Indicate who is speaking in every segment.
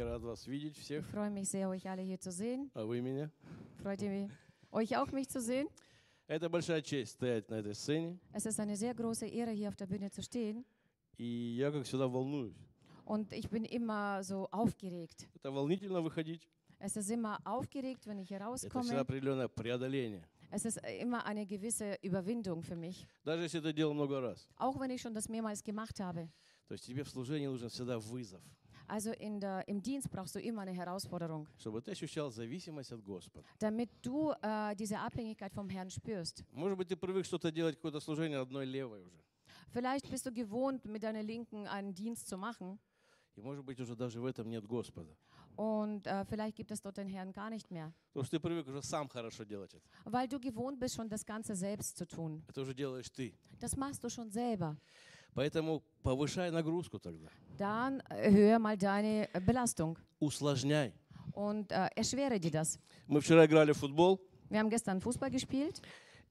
Speaker 1: Я рад вас видеть
Speaker 2: Ich
Speaker 1: всех.
Speaker 2: freue mich sehr, euch alle hier zu sehen.
Speaker 1: А вы меня?
Speaker 2: Freut ihr euch auch, mich zu sehen?
Speaker 1: Это большая честь стоять на этой сцене.
Speaker 2: Es ist eine sehr große Ehre, hier auf der Bühne zu stehen.
Speaker 1: И я, как всегда, волнуюсь.
Speaker 2: Und ich bin immer so aufgeregt.
Speaker 1: Это волнительно выходить.
Speaker 2: Es ist immer aufgeregt, wenn ich hier
Speaker 1: Это всегда
Speaker 2: rauskomme.
Speaker 1: определенное преодоление.
Speaker 2: Es ist immer eine gewisse Überwindung für mich.
Speaker 1: Даже если это делал много раз.
Speaker 2: Auch wenn ich schon das mehrmals gemacht habe.
Speaker 1: То есть тебе в служении нужен всегда вызов,
Speaker 2: Also in der, im Dienst brauchst du immer eine Herausforderung,
Speaker 1: чтобы ты ощущал зависимость от Господа.
Speaker 2: damit du äh, diese Abhängigkeit vom Herrn spürst.
Speaker 1: Может быть, ты привык что-то делать, какое-то служение одной левой уже.
Speaker 2: Vielleicht bist du gewohnt, mit deiner Linken einen Dienst zu machen.
Speaker 1: И может быть, уже даже в этом нет Господа.
Speaker 2: Und äh, vielleicht gibt es dort den Herrn gar nicht mehr.
Speaker 1: Потому что ты привык уже сам хорошо делать это.
Speaker 2: Weil du gewohnt bist, schon das Ganze selbst zu tun.
Speaker 1: Это уже делаешь ты.
Speaker 2: Das machst du schon selber.
Speaker 1: Поэтому повышай нагрузку тогда.
Speaker 2: Dann erhöhe mal deine äh, Belastung
Speaker 1: Усложняй.
Speaker 2: und äh, erschwere dir das.
Speaker 1: Мы вчера играли в футбол,
Speaker 2: Wir haben gestern Fußball gespielt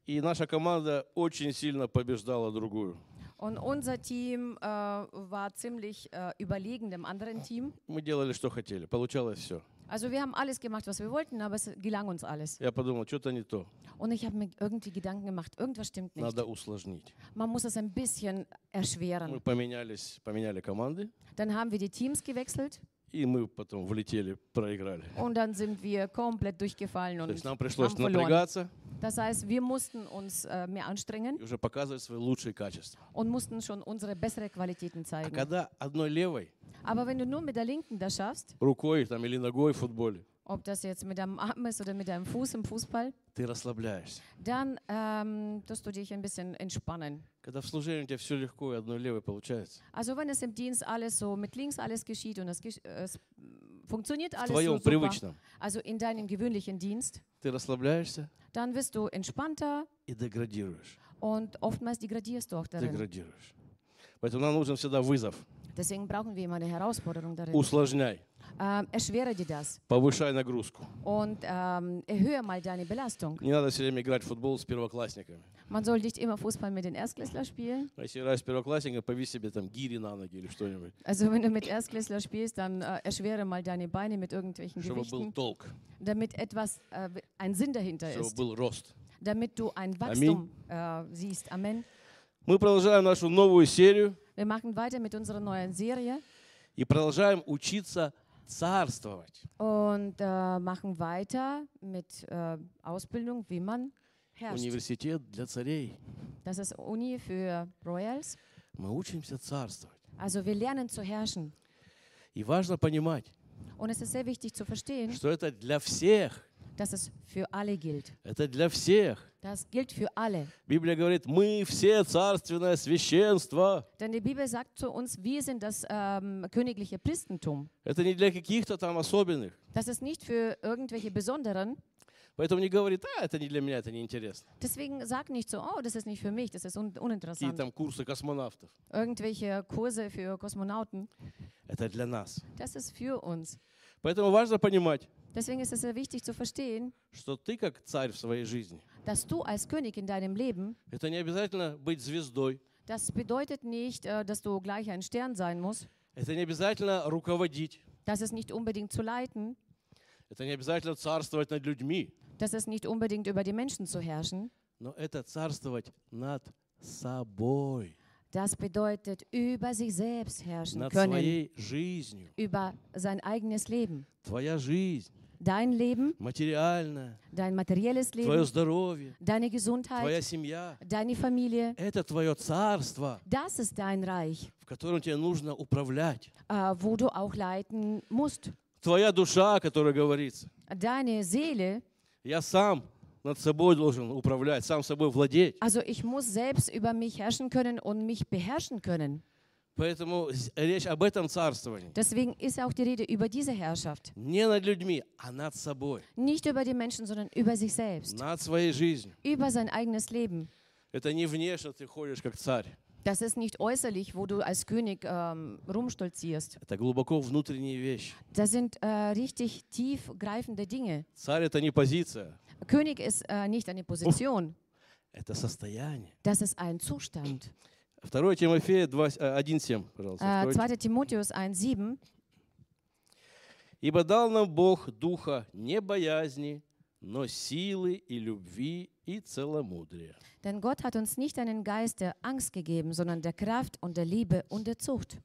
Speaker 1: и наша команда очень сильно побеждала другую.
Speaker 2: und unser Team äh, war ziemlich äh, überlegen dem anderen Team.
Speaker 1: Мы делали, что хотели. Получалось все.
Speaker 2: Also wir haben alles gemacht, was wir wollten, aber es gelang uns alles.
Speaker 1: Я подумал, что-то не то.
Speaker 2: Und ich habe mir irgendwie Gedanken gemacht, irgendwas stimmt nicht.
Speaker 1: Надо усложнить.
Speaker 2: Man muss es ein bisschen
Speaker 1: Мы
Speaker 2: erschweren.
Speaker 1: поменялись, поменяли команды,
Speaker 2: Dann haben wir die Teams gewechselt
Speaker 1: и мы потом влетели, проиграли.
Speaker 2: und dann sind wir komplett durchgefallen
Speaker 1: То
Speaker 2: und
Speaker 1: есть нам пришлось
Speaker 2: haben verloren.
Speaker 1: напрягаться
Speaker 2: Das heißt, wir mussten uns äh, mehr anstrengen
Speaker 1: и уже показывать свои лучшие качества.
Speaker 2: und mussten schon unsere bessere Qualitäten
Speaker 1: А
Speaker 2: zeigen.
Speaker 1: когда одной левой,
Speaker 2: Aber wenn du nur mit der Linken das schaffst,
Speaker 1: рукой там, или ногой в футболе,
Speaker 2: ob das jetzt mit deinem Arm ist oder mit deinem Fuß im Fußball,
Speaker 1: ты расслабляешься.
Speaker 2: dann ähm, tust du dich ein bisschen entspannen.
Speaker 1: Когда в служении у тебя все легко и одной левой получается.
Speaker 2: Also wenn es im Dienst alles so mit links alles geschieht und es, gesch- äh, es funktioniert
Speaker 1: В
Speaker 2: alles so
Speaker 1: твоем
Speaker 2: super,
Speaker 1: привычном.
Speaker 2: also in deinem gewöhnlichen Dienst,
Speaker 1: Ты расслабляешься
Speaker 2: dann wirst du entspannter
Speaker 1: и деградируешь.
Speaker 2: und oftmals degradierst du auch darin.
Speaker 1: Деградируешь. Поэтому нам нужен всегда вызов.
Speaker 2: Deswegen brauchen wir immer eine Herausforderung darin.
Speaker 1: Усложняй,
Speaker 2: Ähm, erschwere dir das
Speaker 1: повышай нагрузку.
Speaker 2: und ähm, erhöhe mal deine Belastung.
Speaker 1: Не надо все время играть в футбол с первоклассниками.
Speaker 2: Man soll nicht immer Fußball mit den Erstklässlern spielen.
Speaker 1: А если играешь с первоклассниками, пови себе там гири на ноги или что-нибудь,
Speaker 2: Also wenn du mit Erstklässler spielst, dann äh, erschwere mal deine Beine mit irgendwelchen
Speaker 1: чтобы был
Speaker 2: Gewichten,
Speaker 1: толк,
Speaker 2: damit etwas, äh, ein Sinn dahinter
Speaker 1: чтобы
Speaker 2: ist,
Speaker 1: был рост.
Speaker 2: damit du ein Wachstum äh, siehst. Amen.
Speaker 1: Мы продолжаем нашу новую серию
Speaker 2: Wir machen weiter mit unserer neuen Serie
Speaker 1: и продолжаем учиться царствовать.
Speaker 2: und äh, machen weiter mit äh, Ausbildung, wie man herrscht.
Speaker 1: Университет для царей.
Speaker 2: Das ist Uni für Royals.
Speaker 1: Мы учимся царствовать.
Speaker 2: Also wir lernen zu herrschen.
Speaker 1: И важно понимать,
Speaker 2: Und es ist sehr wichtig zu verstehen,
Speaker 1: что это для всех.
Speaker 2: dass es für alle gilt.
Speaker 1: Это для всех.
Speaker 2: Das gilt für alle.
Speaker 1: Библия говорит, мы все царственное священство.
Speaker 2: Denn die Bibel sagt zu uns, wir sind das ähm, königliche Priestentum.
Speaker 1: Это не для каких-то там особенных.
Speaker 2: Das ist nicht für irgendwelche Besonderen.
Speaker 1: Поэтому не говорит, а, это не для меня, это неинтересно.
Speaker 2: Deswegen sag nicht so, oh, das ist nicht für mich, das ist un
Speaker 1: Какие
Speaker 2: uninteressant.
Speaker 1: там курсы космонавтов.
Speaker 2: Irgendwelche Kurse für Kosmonauten,
Speaker 1: Это для нас.
Speaker 2: das ist für uns.
Speaker 1: Поэтому важно понимать,
Speaker 2: Deswegen ist es sehr wichtig zu verstehen,
Speaker 1: что ты как царь в своей жизни.
Speaker 2: dass du als König in deinem Leben,
Speaker 1: Это не обязательно быть звездой.
Speaker 2: das bedeutet nicht, äh, dass du gleich ein Stern sein musst.
Speaker 1: Это не обязательно руководить.
Speaker 2: Das ist nicht unbedingt zu leiten.
Speaker 1: Это не обязательно царствовать над людьми.
Speaker 2: Das ist nicht unbedingt über die Menschen zu herrschen.
Speaker 1: Но это царствовать над собой.
Speaker 2: Das bedeutet über sich selbst herrschen
Speaker 1: Над
Speaker 2: können,
Speaker 1: своей жизнью.
Speaker 2: über sein eigenes Leben. Dein Leben,
Speaker 1: Материальная.
Speaker 2: dein materielles
Speaker 1: Твое
Speaker 2: Leben,
Speaker 1: здоровье.
Speaker 2: deine Gesundheit,
Speaker 1: Твоя семья.
Speaker 2: deine Familie.
Speaker 1: Это твое царство,
Speaker 2: Das ist dein Reich,
Speaker 1: в котором тебе нужно управлять.
Speaker 2: äh, wo du auch leiten musst.
Speaker 1: Твоя душа, о которой говорится.
Speaker 2: Deine Seele,
Speaker 1: Я сам над собой должен управлять, сам собой владеть.
Speaker 2: also ich muss selbst über mich herrschen können und mich beherrschen können.
Speaker 1: Поэтому з- речь об этом царствовании.
Speaker 2: Deswegen ist auch die Rede über diese Herrschaft.
Speaker 1: Не над людьми, а над собой.
Speaker 2: Nicht über die Menschen, sondern über sich selbst,
Speaker 1: Над своей жизнью.
Speaker 2: über sein eigenes Leben.
Speaker 1: Это не внешне ты ходишь как царь.
Speaker 2: Das ist nicht äußerlich, wo du als König ähm, rumstolzierst.
Speaker 1: Это глубоко внутренние вещи.
Speaker 2: Das sind äh, richtig tiefgreifende Dinge.
Speaker 1: Царь это не позиция,
Speaker 2: König ist äh, nicht eine Position,
Speaker 1: это состояние.
Speaker 2: das ist ein Zustand.
Speaker 1: 2 Тимофея 2, э, 1.7, пожалуйста.
Speaker 2: Äh,
Speaker 1: откройте.
Speaker 2: 2. Timotheus 1,7.
Speaker 1: Ибо дал нам Бог духа не боязни, но силы и любви и целомудрия.
Speaker 2: Denn Gott hat uns nicht einen Geist der Angst gegeben, sondern der Kraft und der Liebe und der Zucht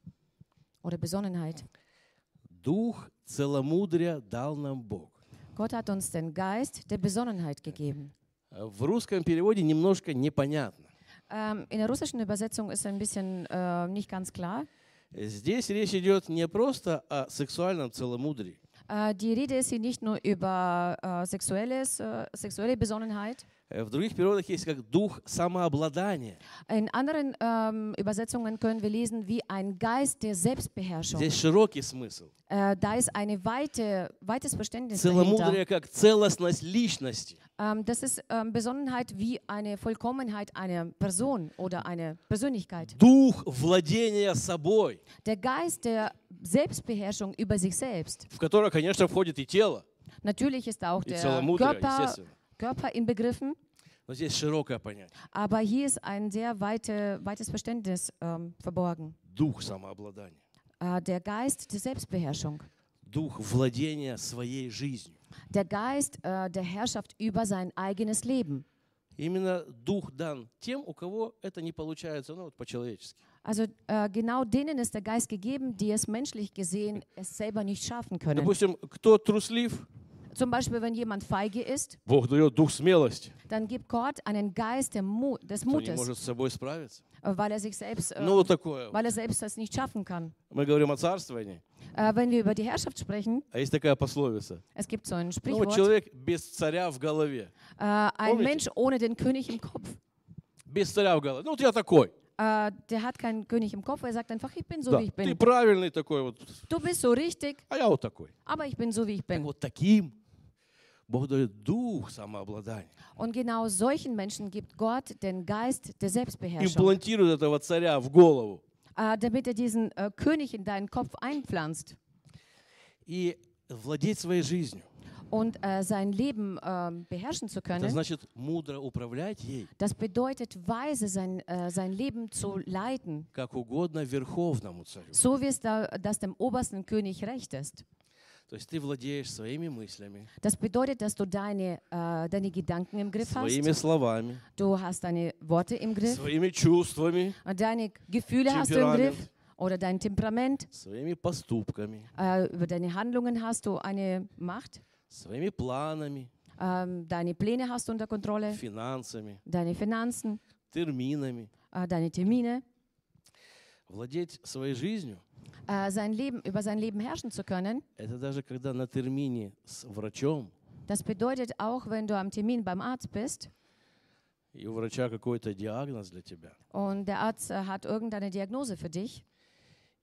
Speaker 2: oder Besonnenheit.
Speaker 1: Дух целомудрия дал нам Бог.
Speaker 2: Gott hat uns den Geist der Besonnenheit gegeben.
Speaker 1: Э, В русском переводе немножко непонятно.
Speaker 2: Ähm, in der russischen Übersetzung ist ein bisschen äh, nicht ganz klar.
Speaker 1: Здесь речь идет не просто о сексуальном целомудрии,
Speaker 2: Äh, die Rede ist hier nicht nur über äh, sexuelles, äh, sexuelle Besonnenheit.
Speaker 1: Э, В других переводах есть как дух самообладания.
Speaker 2: In anderen ähm, Übersetzungen können wir lesen wie ein Geist der Selbstbeherrschung.
Speaker 1: Здесь широкий смысл.
Speaker 2: Äh, da ist eine weite, weites Verständnis dahinter.
Speaker 1: Целомудрие как целостность личности.
Speaker 2: Ähm, das ist ähm, Besonnenheit wie eine Vollkommenheit einer Person oder einer Persönlichkeit.
Speaker 1: Дух владения собой,
Speaker 2: Der Geist der Selbstbeherrschung über sich selbst.
Speaker 1: в которое, конечно, входит и тело,
Speaker 2: Natürlich ist auch der Körper. Körper inbegriffen,
Speaker 1: Но здесь широкое понятие.
Speaker 2: aber hier ist ein sehr weite, weites Verständnis ähm, verborgen.
Speaker 1: Дух самообладания.
Speaker 2: Äh, der Geist der Selbstbeherrschung.
Speaker 1: Дух владения своей жизнью.
Speaker 2: Der Geist äh, der Herrschaft über sein eigenes Leben.
Speaker 1: Именно дух дан тем, у кого это не получается, ну вот по-человечески.
Speaker 2: Also äh, genau denen ist der Geist gegeben, die es menschlich gesehen es selber nicht schaffen können.
Speaker 1: Допустим, кто труслив,
Speaker 2: Zum Beispiel, wenn jemand feige ist,
Speaker 1: Бог дает дух смелости,
Speaker 2: dann gibt Gott einen Geist der Mu des
Speaker 1: кто не
Speaker 2: Mutes,
Speaker 1: может с собой справиться.
Speaker 2: äh, weil er sich selbst, äh,
Speaker 1: Ну вот такое.
Speaker 2: weil er selbst das nicht schaffen kann.
Speaker 1: Мы говорим о царствовании,
Speaker 2: Äh, wenn wir über die Herrschaft sprechen,
Speaker 1: а есть такая пословица.
Speaker 2: es gibt so ein
Speaker 1: Ну вот
Speaker 2: Sprichwort,
Speaker 1: человек без царя в голове.
Speaker 2: äh, ein
Speaker 1: Помните?
Speaker 2: Mensch ohne den König im Kopf.
Speaker 1: Без царя в голове. Ну вот я такой.
Speaker 2: Äh, der hat keinen König im Kopf, er sagt einfach, ich bin so,
Speaker 1: Да,
Speaker 2: wie ich
Speaker 1: ты
Speaker 2: bin.
Speaker 1: правильный такой вот,
Speaker 2: Du bist so richtig,
Speaker 1: а я вот такой.
Speaker 2: aber ich bin so, wie ich
Speaker 1: Так
Speaker 2: bin.
Speaker 1: вот таким
Speaker 2: Und genau solchen Menschen gibt Gott den Geist der Selbstbeherrschung,
Speaker 1: Имплантирует этого царя в голову.
Speaker 2: äh, damit er diesen äh, König in deinen Kopf einpflanzt
Speaker 1: И владеть своей жизнью.
Speaker 2: und äh, sein Leben ähm, beherrschen zu
Speaker 1: Это
Speaker 2: können.
Speaker 1: значит мудро управлять ей,
Speaker 2: Das bedeutet, weise sein, äh, sein Leben zu leiten,
Speaker 1: как угодно верховному царю.
Speaker 2: so wie es da, das dem obersten König recht ist.
Speaker 1: То есть ты владеешь своими мыслями,
Speaker 2: Das bedeutet, dass du deine, äh, deine Gedanken im Griff
Speaker 1: своими
Speaker 2: hast,
Speaker 1: словами,
Speaker 2: du hast deine Worte im Griff,
Speaker 1: своими чувствами,
Speaker 2: äh, deine Gefühle hast du im. Griff oder dein Temperament,
Speaker 1: своими поступками,
Speaker 2: äh, über deine Handlungen hast du eine Macht,
Speaker 1: своими планами,
Speaker 2: ähm, deine Pläne hast du unter Kontrolle,
Speaker 1: финансами,
Speaker 2: deine Finanzen,
Speaker 1: терминами.
Speaker 2: äh, deine Termine.
Speaker 1: Владеть своей жизнью
Speaker 2: Äh, sein Leben, über sein Leben herrschen zu können, –
Speaker 1: это даже когда на термине с врачом,
Speaker 2: das bedeutet auch, wenn du am Termin beim Arzt bist
Speaker 1: и у врача какой-то диагноз для тебя,
Speaker 2: und der Arzt äh, hat irgendeine Diagnose für dich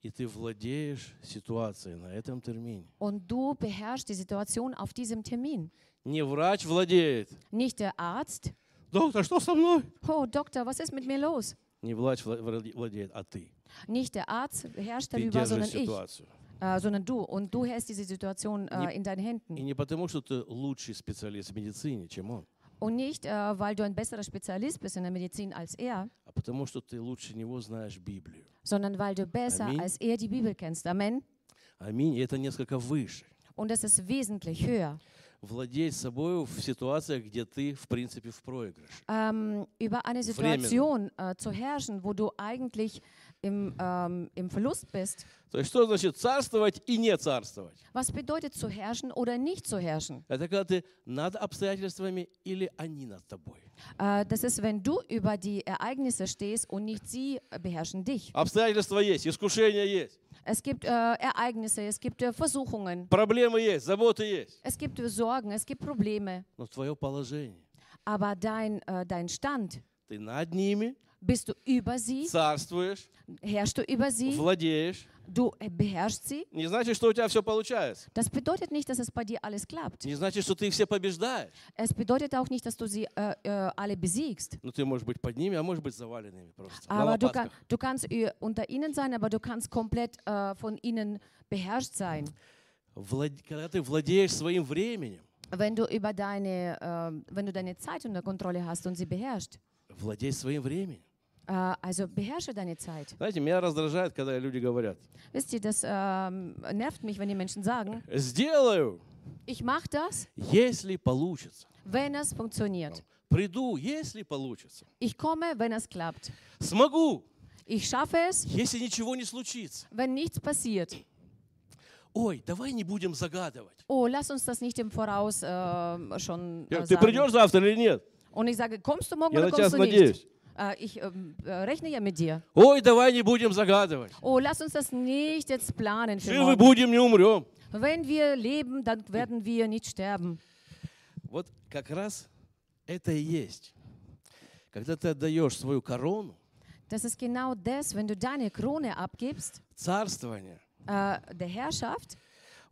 Speaker 1: и ты владеешь ситуацией на этом термине.
Speaker 2: und du beherrschst die Situation auf diesem Termin.
Speaker 1: Не врач владеет.
Speaker 2: Nicht der Arzt,
Speaker 1: Доктор, что со мной?
Speaker 2: oh Doktor, was ist mit mir los?
Speaker 1: Не врач вла- владе- владеет, а ты.
Speaker 2: Nicht der Arzt herrscht
Speaker 1: Ты
Speaker 2: darüber, sondern
Speaker 1: держишь
Speaker 2: ich,
Speaker 1: ситуацию.
Speaker 2: äh, sondern du. Und du hältst diese Situation äh,
Speaker 1: Не-
Speaker 2: in deinen
Speaker 1: И
Speaker 2: Händen.
Speaker 1: не потому, что ты лучший специалист в медицине, чем он,
Speaker 2: Und nicht, äh, weil du ein besserer Spezialist bist in der Medizin als er,
Speaker 1: а потому, что ты лучше него знаешь Библию.
Speaker 2: sondern weil du besser
Speaker 1: Amen.
Speaker 2: als er die Bibel kennst. Amen.
Speaker 1: Аминь. И это несколько выше.
Speaker 2: Und das ist wesentlich höher.
Speaker 1: Владеть собой в ситуациях, где ты, в принципе, в проигрыше.
Speaker 2: Ähm, über eine Situation äh, zu herrschen, wo du eigentlich im, ähm, im Verlust bist.
Speaker 1: То есть что значит царствовать и не царствовать?
Speaker 2: Was bedeutet zu herrschen oder nicht zu herrschen?
Speaker 1: Это когда ты над обстоятельствами или они над тобой.
Speaker 2: Äh, das ist, wenn du über die Ereignisse stehst und nicht sie äh, beherrschen dich.
Speaker 1: Обстоятельства есть, искушения есть,
Speaker 2: Es gibt äh, Ereignisse, es gibt äh, Versuchungen,
Speaker 1: проблемы есть, заботы есть.
Speaker 2: es gibt äh, Sorgen, es gibt Probleme.
Speaker 1: Но твое положение,
Speaker 2: Aber dein, äh, dein Stand,
Speaker 1: ты над ними,
Speaker 2: bist du über sie,
Speaker 1: царствуешь,
Speaker 2: herrschst du über sie,
Speaker 1: владеешь.
Speaker 2: du äh, beherrschst sie.
Speaker 1: Не значит, что у тебя все получается.
Speaker 2: Das bedeutet nicht, dass es bei dir alles klappt.
Speaker 1: Не значит, что ты их все побеждаешь.
Speaker 2: Es bedeutet auch nicht, dass du sie äh, äh, alle besiegst.
Speaker 1: Но ты можешь быть под ними, а можешь быть заваленными просто. на
Speaker 2: Aber du, kann,
Speaker 1: лопатках.
Speaker 2: du kannst äh, unter ihnen sein, aber du kannst komplett äh, von ihnen beherrscht sein.
Speaker 1: Влад- Когда ты владеешь своим временем,
Speaker 2: Wenn du über deine, äh, wenn du deine Zeit unter Kontrolle hast und sie beherrscht,
Speaker 1: владей своим временем.
Speaker 2: Äh, also beherrsche deine Zeit.
Speaker 1: Знаете, меня раздражает, когда люди говорят,
Speaker 2: Wisst ihr, das ähm, nervt mich, wenn die Menschen sagen,
Speaker 1: сделаю,
Speaker 2: ich mache das,
Speaker 1: если получится.
Speaker 2: wenn es funktioniert.
Speaker 1: Приду, если получится.
Speaker 2: Ich komme, wenn es klappt.
Speaker 1: Смогу,
Speaker 2: Ich schaffe es,
Speaker 1: если ничего не случится.
Speaker 2: wenn nichts passiert.
Speaker 1: Ой, давай не будем загадывать.
Speaker 2: Oh, lass uns das nicht im Voraus äh, schon
Speaker 1: Я,
Speaker 2: äh,
Speaker 1: Ты
Speaker 2: sagen.
Speaker 1: придешь завтра или нет?
Speaker 2: Und ich sage, kommst du morgen
Speaker 1: Я
Speaker 2: oder
Speaker 1: на тебя
Speaker 2: kommst du nicht?
Speaker 1: надеюсь.
Speaker 2: Äh, ich ähm, äh, rechne ja mit dir.
Speaker 1: Ой, давай не будем загадывать.
Speaker 2: Oh, lass uns das nicht jetzt planen für
Speaker 1: Живы
Speaker 2: morgen.
Speaker 1: будем, не умрем.
Speaker 2: Wenn wir leben, dann werden wir nicht sterben.
Speaker 1: Вот как раз это и есть. Когда ты отдаешь свою корону,
Speaker 2: Das ist genau das, wenn du deine Krone abgibst,
Speaker 1: царствование,
Speaker 2: äh, der Herrschaft,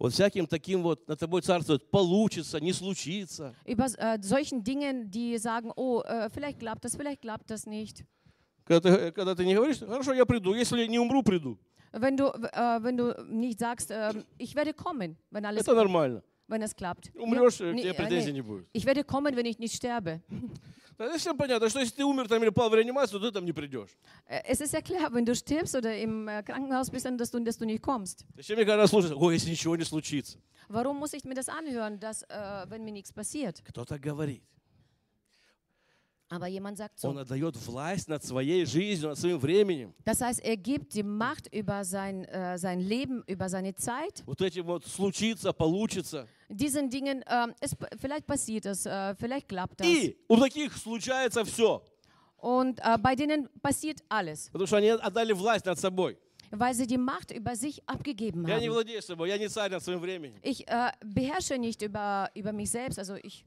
Speaker 1: вот всяким таким вот на тобой царствует, получится, не случится.
Speaker 2: über äh, solchen Dingen, die sagen, oh, äh, vielleicht klappt das, vielleicht klappt das nicht.
Speaker 1: Когда ты, когда ты не говоришь, хорошо, я приду, если не умру, приду.
Speaker 2: Wenn du, äh, wenn du nicht sagst, äh, ich werde kommen, wenn alles,
Speaker 1: Это нормально.
Speaker 2: wenn es klappt.
Speaker 1: Умрешь,
Speaker 2: Ja,
Speaker 1: к
Speaker 2: nee,
Speaker 1: тебе
Speaker 2: äh,
Speaker 1: претензий
Speaker 2: nee.
Speaker 1: не будет.
Speaker 2: Ich werde kommen, wenn ich nicht sterbe.
Speaker 1: Это всем понятно, что если ты умер там или пал в реанимацию, ты там не придешь.
Speaker 2: Äh, Es ist ja klar, wenn du stirbst oder im äh, Krankenhaus bist, dann, dass, du, dass du nicht kommst.
Speaker 1: Зачем мне когда слушать, ой, если ничего не случится?
Speaker 2: Warum muss ich mir das anhören, dass, äh, wenn mir nichts passiert?
Speaker 1: Кто-то говорит.
Speaker 2: Aber jemand sagt
Speaker 1: Он
Speaker 2: so.
Speaker 1: отдает власть над своей жизнью, над своим временем.
Speaker 2: Das heißt, er gibt die Macht über sein, äh, sein Leben, über seine Zeit.
Speaker 1: Вот этим вот случится, получится.
Speaker 2: Diesen Dingen, ähm, es, vielleicht passiert es, äh, vielleicht klappt das.
Speaker 1: И у таких случается все.
Speaker 2: Und äh, bei denen passiert alles,
Speaker 1: Потому что они отдали власть над собой.
Speaker 2: weil sie die Macht über sich abgegeben
Speaker 1: Я не
Speaker 2: haben.
Speaker 1: владею собой, я не царь над своим временем.
Speaker 2: Ich äh, beherrsche nicht über, über mich selbst, also ich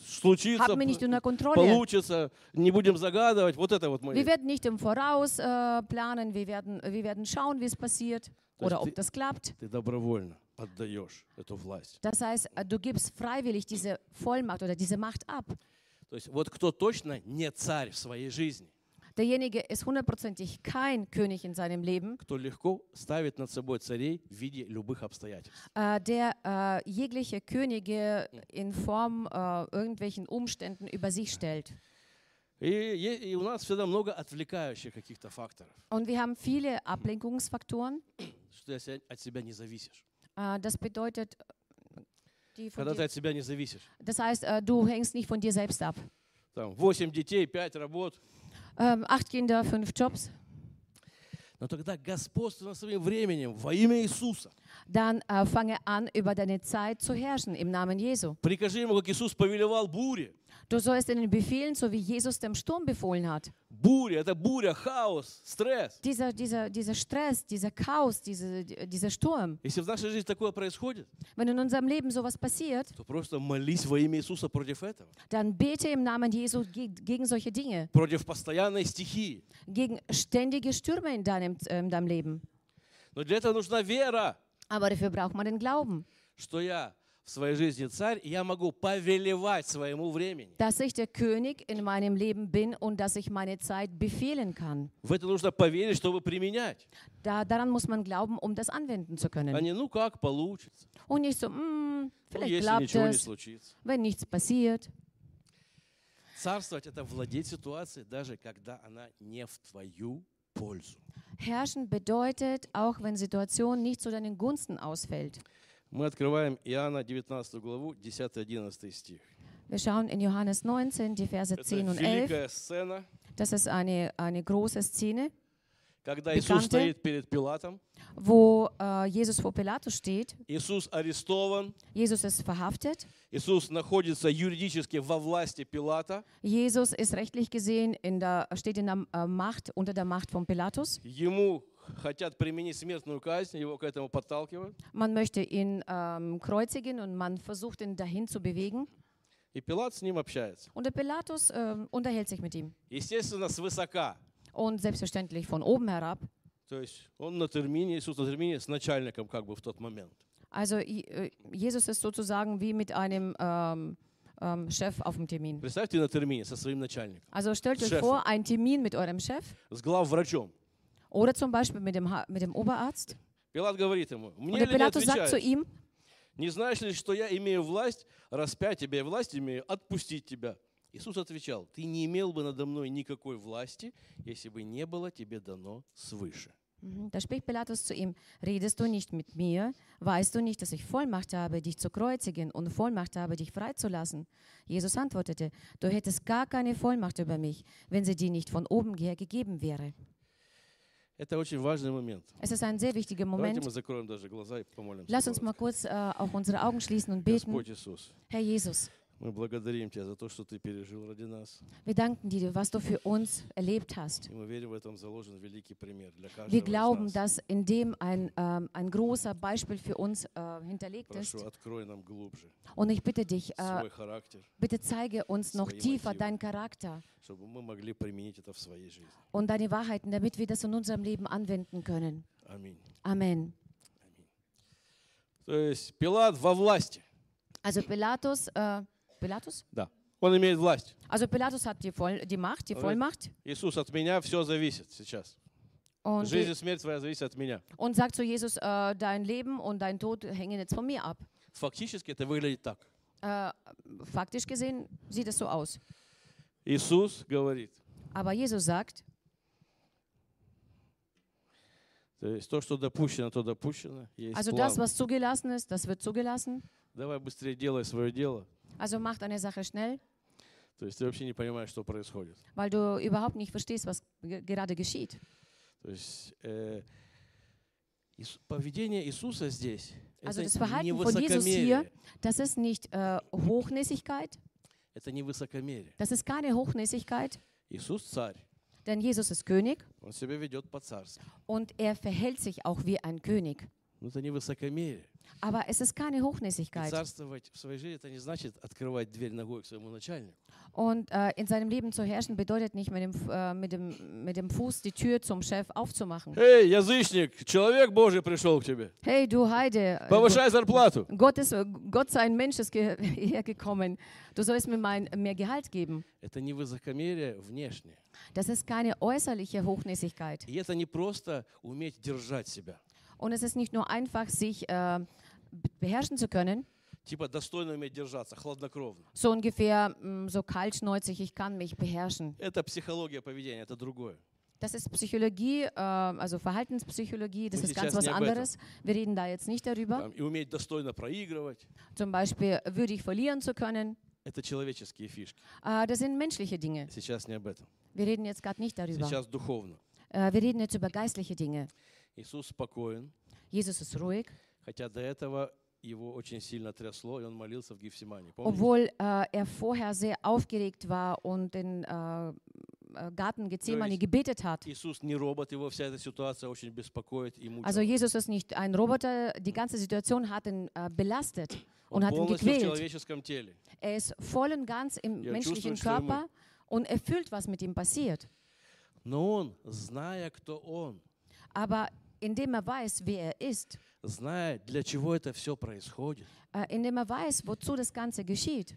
Speaker 1: Случится,
Speaker 2: habe mich nicht unter Kontrolle.
Speaker 1: получится, не будем загадывать. Вот это вот
Speaker 2: Wir
Speaker 1: мое.
Speaker 2: werden nicht im Voraus äh, planen, wir werden, wir werden schauen, wie es passiert oder
Speaker 1: die-
Speaker 2: ob das klappt.
Speaker 1: Ты добровольно отдаешь эту власть.
Speaker 2: Das heißt, äh, du gibst freiwillig diese Vollmacht oder diese Macht ab.
Speaker 1: То есть вот кто точно не царь в своей жизни,
Speaker 2: Derjenige ist hundertprozentig kein König in seinem Leben,
Speaker 1: кто легко ставит над собой царей в виде любых обстоятельств.
Speaker 2: äh, der äh, jegliche Könige in Form äh, irgendwelchen Umständen über sich stellt.
Speaker 1: И, е- и у нас всегда много отвлекающих каких-то факторов,
Speaker 2: Und wir haben viele Ablenkungsfaktoren.
Speaker 1: что ты от от себя не зависишь.
Speaker 2: Äh, das bedeutet, äh, die von
Speaker 1: Когда ты
Speaker 2: dir,
Speaker 1: от себя не зависишь.
Speaker 2: das heißt, äh, du hängst nicht von dir selbst ab.
Speaker 1: Там 8 детей, 5 работ.
Speaker 2: Ähm, acht Kinder, fünf Jobs.
Speaker 1: Но тогда господство над своим временем во имя Иисуса.
Speaker 2: Dann äh, fange an, über deine Zeit zu herrschen im Namen Jesu.
Speaker 1: Прикажи ему, как Иисус повелевал буре.
Speaker 2: Du sollst ihnen befehlen, so wie Jesus dem Sturm befohlen hat.
Speaker 1: Буря – это буря, хаос, стресс.
Speaker 2: Dieser, dieser, dieser Stress, dieser Chaos, diese, dieser Sturm.
Speaker 1: Если в нашей жизни такое происходит,
Speaker 2: Wenn in unserem Leben sowas passiert,
Speaker 1: то просто молись во имя Иисуса против этого.
Speaker 2: dann bete im Namen Jesu ge gegen solche Dinge,
Speaker 1: Против постоянной стихии.
Speaker 2: gegen ständige Stürme in deinem, äh, in deinem Leben.
Speaker 1: Но для этого нужна вера,
Speaker 2: Aber dafür braucht man den Glauben,
Speaker 1: что я в своей жизни царь, и я могу повелевать своему времени.
Speaker 2: dass ich der König in meinem Leben bin und dass ich meine Zeit befehlen kann.
Speaker 1: В это нужно поверить, чтобы применять.
Speaker 2: Da, daran muss man glauben, um das anwenden zu
Speaker 1: А
Speaker 2: können.
Speaker 1: не ну как получится.
Speaker 2: Und nicht so, "Mm,
Speaker 1: Ну,
Speaker 2: vielleicht
Speaker 1: если
Speaker 2: klappt
Speaker 1: ничего не
Speaker 2: es,
Speaker 1: случится.
Speaker 2: wenn nichts passiert.
Speaker 1: Царствовать – это владеть ситуацией, даже когда она не в твою пользу.
Speaker 2: Herrschen bedeutet, auch wenn Situation nicht zu deinen Gunsten ausfällt.
Speaker 1: Мы открываем Иоанна 19 главу, 10-11 стих.
Speaker 2: Wir schauen in Johannes 19, die Verse
Speaker 1: Это
Speaker 2: 10 und 11.
Speaker 1: великая сцена,
Speaker 2: Das ist eine, eine große Szene,
Speaker 1: когда Иисус
Speaker 2: Bekannte.
Speaker 1: стоит перед Пилатом.
Speaker 2: wo äh, Jesus vor Pilatus steht.
Speaker 1: Иисус арестован.
Speaker 2: Jesus ist verhaftet.
Speaker 1: Иисус находится юридически во власти Пилата.
Speaker 2: Jesus ist rechtlich gesehen in der, steht in der äh, Macht, unter der Macht von Pilatus.
Speaker 1: Ему хотят применить смертную казнь, его к этому подталкивают.
Speaker 2: Man möchte ihn ähm, kreuzigen und man versucht ihn dahin zu bewegen.
Speaker 1: И Пилат с ним общается.
Speaker 2: Und der Pilatus ähm, unterhält sich mit ihm.
Speaker 1: Естественно, свысока.
Speaker 2: Und selbstverständlich von oben herab.
Speaker 1: То есть он на термине, Иисус на термине с начальником как бы в тот момент.
Speaker 2: Also I- äh, Jesus ist sozusagen wie mit einem ähm, ähm, Chef auf dem Termin.
Speaker 1: Представьте на термине со своим начальником,
Speaker 2: Also stellt euch
Speaker 1: Chef.
Speaker 2: vor, ein Termin mit eurem Chef
Speaker 1: с главврачом.
Speaker 2: oder zum Beispiel mit dem, Ha- mit dem Oberarzt.
Speaker 1: Пилат говорит ему,
Speaker 2: Und
Speaker 1: мне
Speaker 2: der
Speaker 1: ли не
Speaker 2: Pilatus sagt zu
Speaker 1: отвечаешь?
Speaker 2: ihm,
Speaker 1: Не знаешь ли, что я имею власть распять тебя, и власть имею отпустить тебя? Иисус отвечал, ты не имел бы надо мной никакой власти, если бы не было тебе дано свыше.
Speaker 2: Mhm. Da spricht Pilatus zu ihm, redest du nicht mit mir? Weißt du nicht, dass ich Vollmacht habe, dich zu kreuzigen und Vollmacht habe, dich freizulassen? Jesus antwortete, du hättest gar keine Vollmacht über mich, wenn sie dir nicht von oben her gegeben wäre.
Speaker 1: Это очень важный момент.
Speaker 2: Es ist ein sehr wichtiger
Speaker 1: Давайте
Speaker 2: Moment.
Speaker 1: мы закроем даже глаза и помолимся.
Speaker 2: Lass uns
Speaker 1: коротко.
Speaker 2: mal kurz äh, auch unsere Augen schließen und beten.
Speaker 1: Господь Иисус,
Speaker 2: Herr Jesus,
Speaker 1: мы благодарим Тебя за то, что Ты пережил ради нас.
Speaker 2: wir danken dir, was du für uns erlebt hast.
Speaker 1: И мы верим, в этом заложен великий пример для каждого
Speaker 2: Wir
Speaker 1: из
Speaker 2: glauben,
Speaker 1: нас.
Speaker 2: dass in dem ein, ähm, ein großer Beispiel für uns äh, hinterlegt ist.
Speaker 1: Прошу, открой нам глубже
Speaker 2: Und ich bitte dich, äh,
Speaker 1: свой характер,
Speaker 2: bitte zeige uns noch
Speaker 1: Свои
Speaker 2: tiefer
Speaker 1: Motive.
Speaker 2: deinen Charakter
Speaker 1: чтобы мы могли применить это в своей жизни.
Speaker 2: und deine Wahrheiten, damit wir das in unserem Leben anwenden können.
Speaker 1: Аминь.
Speaker 2: Amen.
Speaker 1: То есть Пилат во власти.
Speaker 2: Also Pilatus, äh, Pilatus?
Speaker 1: Да. Он имеет власть.
Speaker 2: Also Pilatus hat die, Voll, die Macht, die
Speaker 1: Aber-
Speaker 2: Vollmacht
Speaker 1: Иисус, от меня все зависит сейчас.
Speaker 2: und,
Speaker 1: Жизнь и смерть твоя зависит от меня.
Speaker 2: und sagt zu Jesus, äh, dein Leben und dein Tod hängen jetzt von mir ab.
Speaker 1: Фактически это выглядит так.
Speaker 2: Äh, faktisch gesehen sieht es so aus.
Speaker 1: Иисус говорит,
Speaker 2: Aber Jesus sagt,
Speaker 1: то есть то, что допущено, то допущено. Есть
Speaker 2: also
Speaker 1: план.
Speaker 2: das, was zugelassen ist, das wird zugelassen.
Speaker 1: Давай быстрее делай свое дело.
Speaker 2: Also mach deine Sache schnell,
Speaker 1: То есть ты вообще не понимаешь, что происходит.
Speaker 2: weil du überhaupt nicht verstehst, was ge- gerade geschieht.
Speaker 1: То есть э, Ис- поведение Иисуса здесь
Speaker 2: Also
Speaker 1: это
Speaker 2: das Verhalten
Speaker 1: не
Speaker 2: von Jesus hier,
Speaker 1: высокомерие.
Speaker 2: das ist nicht äh, Hochnäsigkeit,
Speaker 1: Это не высокомерие.
Speaker 2: das ist keine Hochnäsigkeit,
Speaker 1: Иисус царь.
Speaker 2: denn Jesus ist König
Speaker 1: Он себя ведет по-царски.
Speaker 2: und er verhält sich auch wie ein König.
Speaker 1: Но это не высокомерие.
Speaker 2: Aber es ist keine
Speaker 1: И
Speaker 2: Hochmäßigkeit.
Speaker 1: царствовать в своей жизни, это не значит открывать дверь ногой к своему начальнику.
Speaker 2: Und äh, in seinem Leben zu herrschen bedeutet nicht mit dem, äh, mit, dem, mit dem Fuß die Tür zum Chef aufzumachen.
Speaker 1: Эй, язычник, человек Божий пришел к тебе.
Speaker 2: Hey, du Heide, äh,
Speaker 1: Повышай зарплату.
Speaker 2: Gott, ist, äh, Gott sei ein Mensch ist ge hergekommen. Du sollst mir mein, mehr Gehalt geben.
Speaker 1: Это не высокомерие внешнее.
Speaker 2: Das ist keine äußerliche Hochnäsigkeit.
Speaker 1: И это не просто уметь держать себя.
Speaker 2: Und es ist nicht nur einfach, sich äh, be- beherrschen zu können,
Speaker 1: Типа достойно уметь держаться, хладнокровно.
Speaker 2: so ungefähr mh, so kaltschnäuzig, ich kann mich beherrschen.
Speaker 1: Это психология поведения, это другое.
Speaker 2: Das ist Psychologie, äh, also Verhaltenspsychologie, das
Speaker 1: Мы
Speaker 2: ist ganz
Speaker 1: сейчас
Speaker 2: was
Speaker 1: не об этом.
Speaker 2: anderes. Wir reden da jetzt nicht darüber.
Speaker 1: Там, и уметь достойно проигрывать.
Speaker 2: Zum Beispiel würdig verlieren zu können.
Speaker 1: Это человеческие фишки.
Speaker 2: Äh, das sind menschliche Dinge.
Speaker 1: Сейчас не об этом.
Speaker 2: Wir reden jetzt gerade nicht darüber.
Speaker 1: Сейчас духовно.
Speaker 2: Äh, wir reden jetzt über geistliche Dinge.
Speaker 1: Иисус спокоен,
Speaker 2: Jesus ist ruhig,
Speaker 1: хотя до этого его очень сильно трясло, и он молился в Гефсимане. Помните?
Speaker 2: obwohl äh, er vorher sehr aufgeregt war und den äh, äh, Garten Gethsemane
Speaker 1: есть-
Speaker 2: gebetet hat.
Speaker 1: Иисус не робот, его вся эта ситуация очень беспокоит и мучает.
Speaker 2: Also Jesus ist nicht ein Roboter, die ganze Situation hat ihn äh, belastet und
Speaker 1: он
Speaker 2: hat ihn
Speaker 1: полностью в
Speaker 2: gequält.
Speaker 1: человеческом теле.
Speaker 2: Er ist voll und ganz im
Speaker 1: Ja,
Speaker 2: menschlichen
Speaker 1: чувствует, что ему-
Speaker 2: Körper und er fühlt, was mit ihm passiert.
Speaker 1: Но он, зная, кто он,
Speaker 2: Aber indem er weiß, wer er ist,
Speaker 1: зная, для чего это все происходит,
Speaker 2: äh, indem er weiß, wozu das Ganze geschieht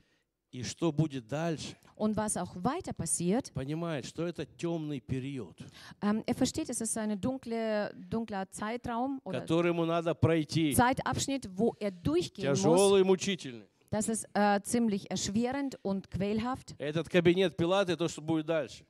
Speaker 1: и что будет дальше,
Speaker 2: und was auch weiter passiert,
Speaker 1: понимает, что это темный период,
Speaker 2: ähm, er versteht, es ist ein dunkle, dunkler Zeitraum oder
Speaker 1: который ему надо пройти.
Speaker 2: Zeitabschnitt, wo er durchgehen muss.
Speaker 1: Тяжелый и мучительный.
Speaker 2: Das ist äh, ziemlich erschwerend und quälhaft.
Speaker 1: Этот кабинет Пилата, и то, что будет дальше.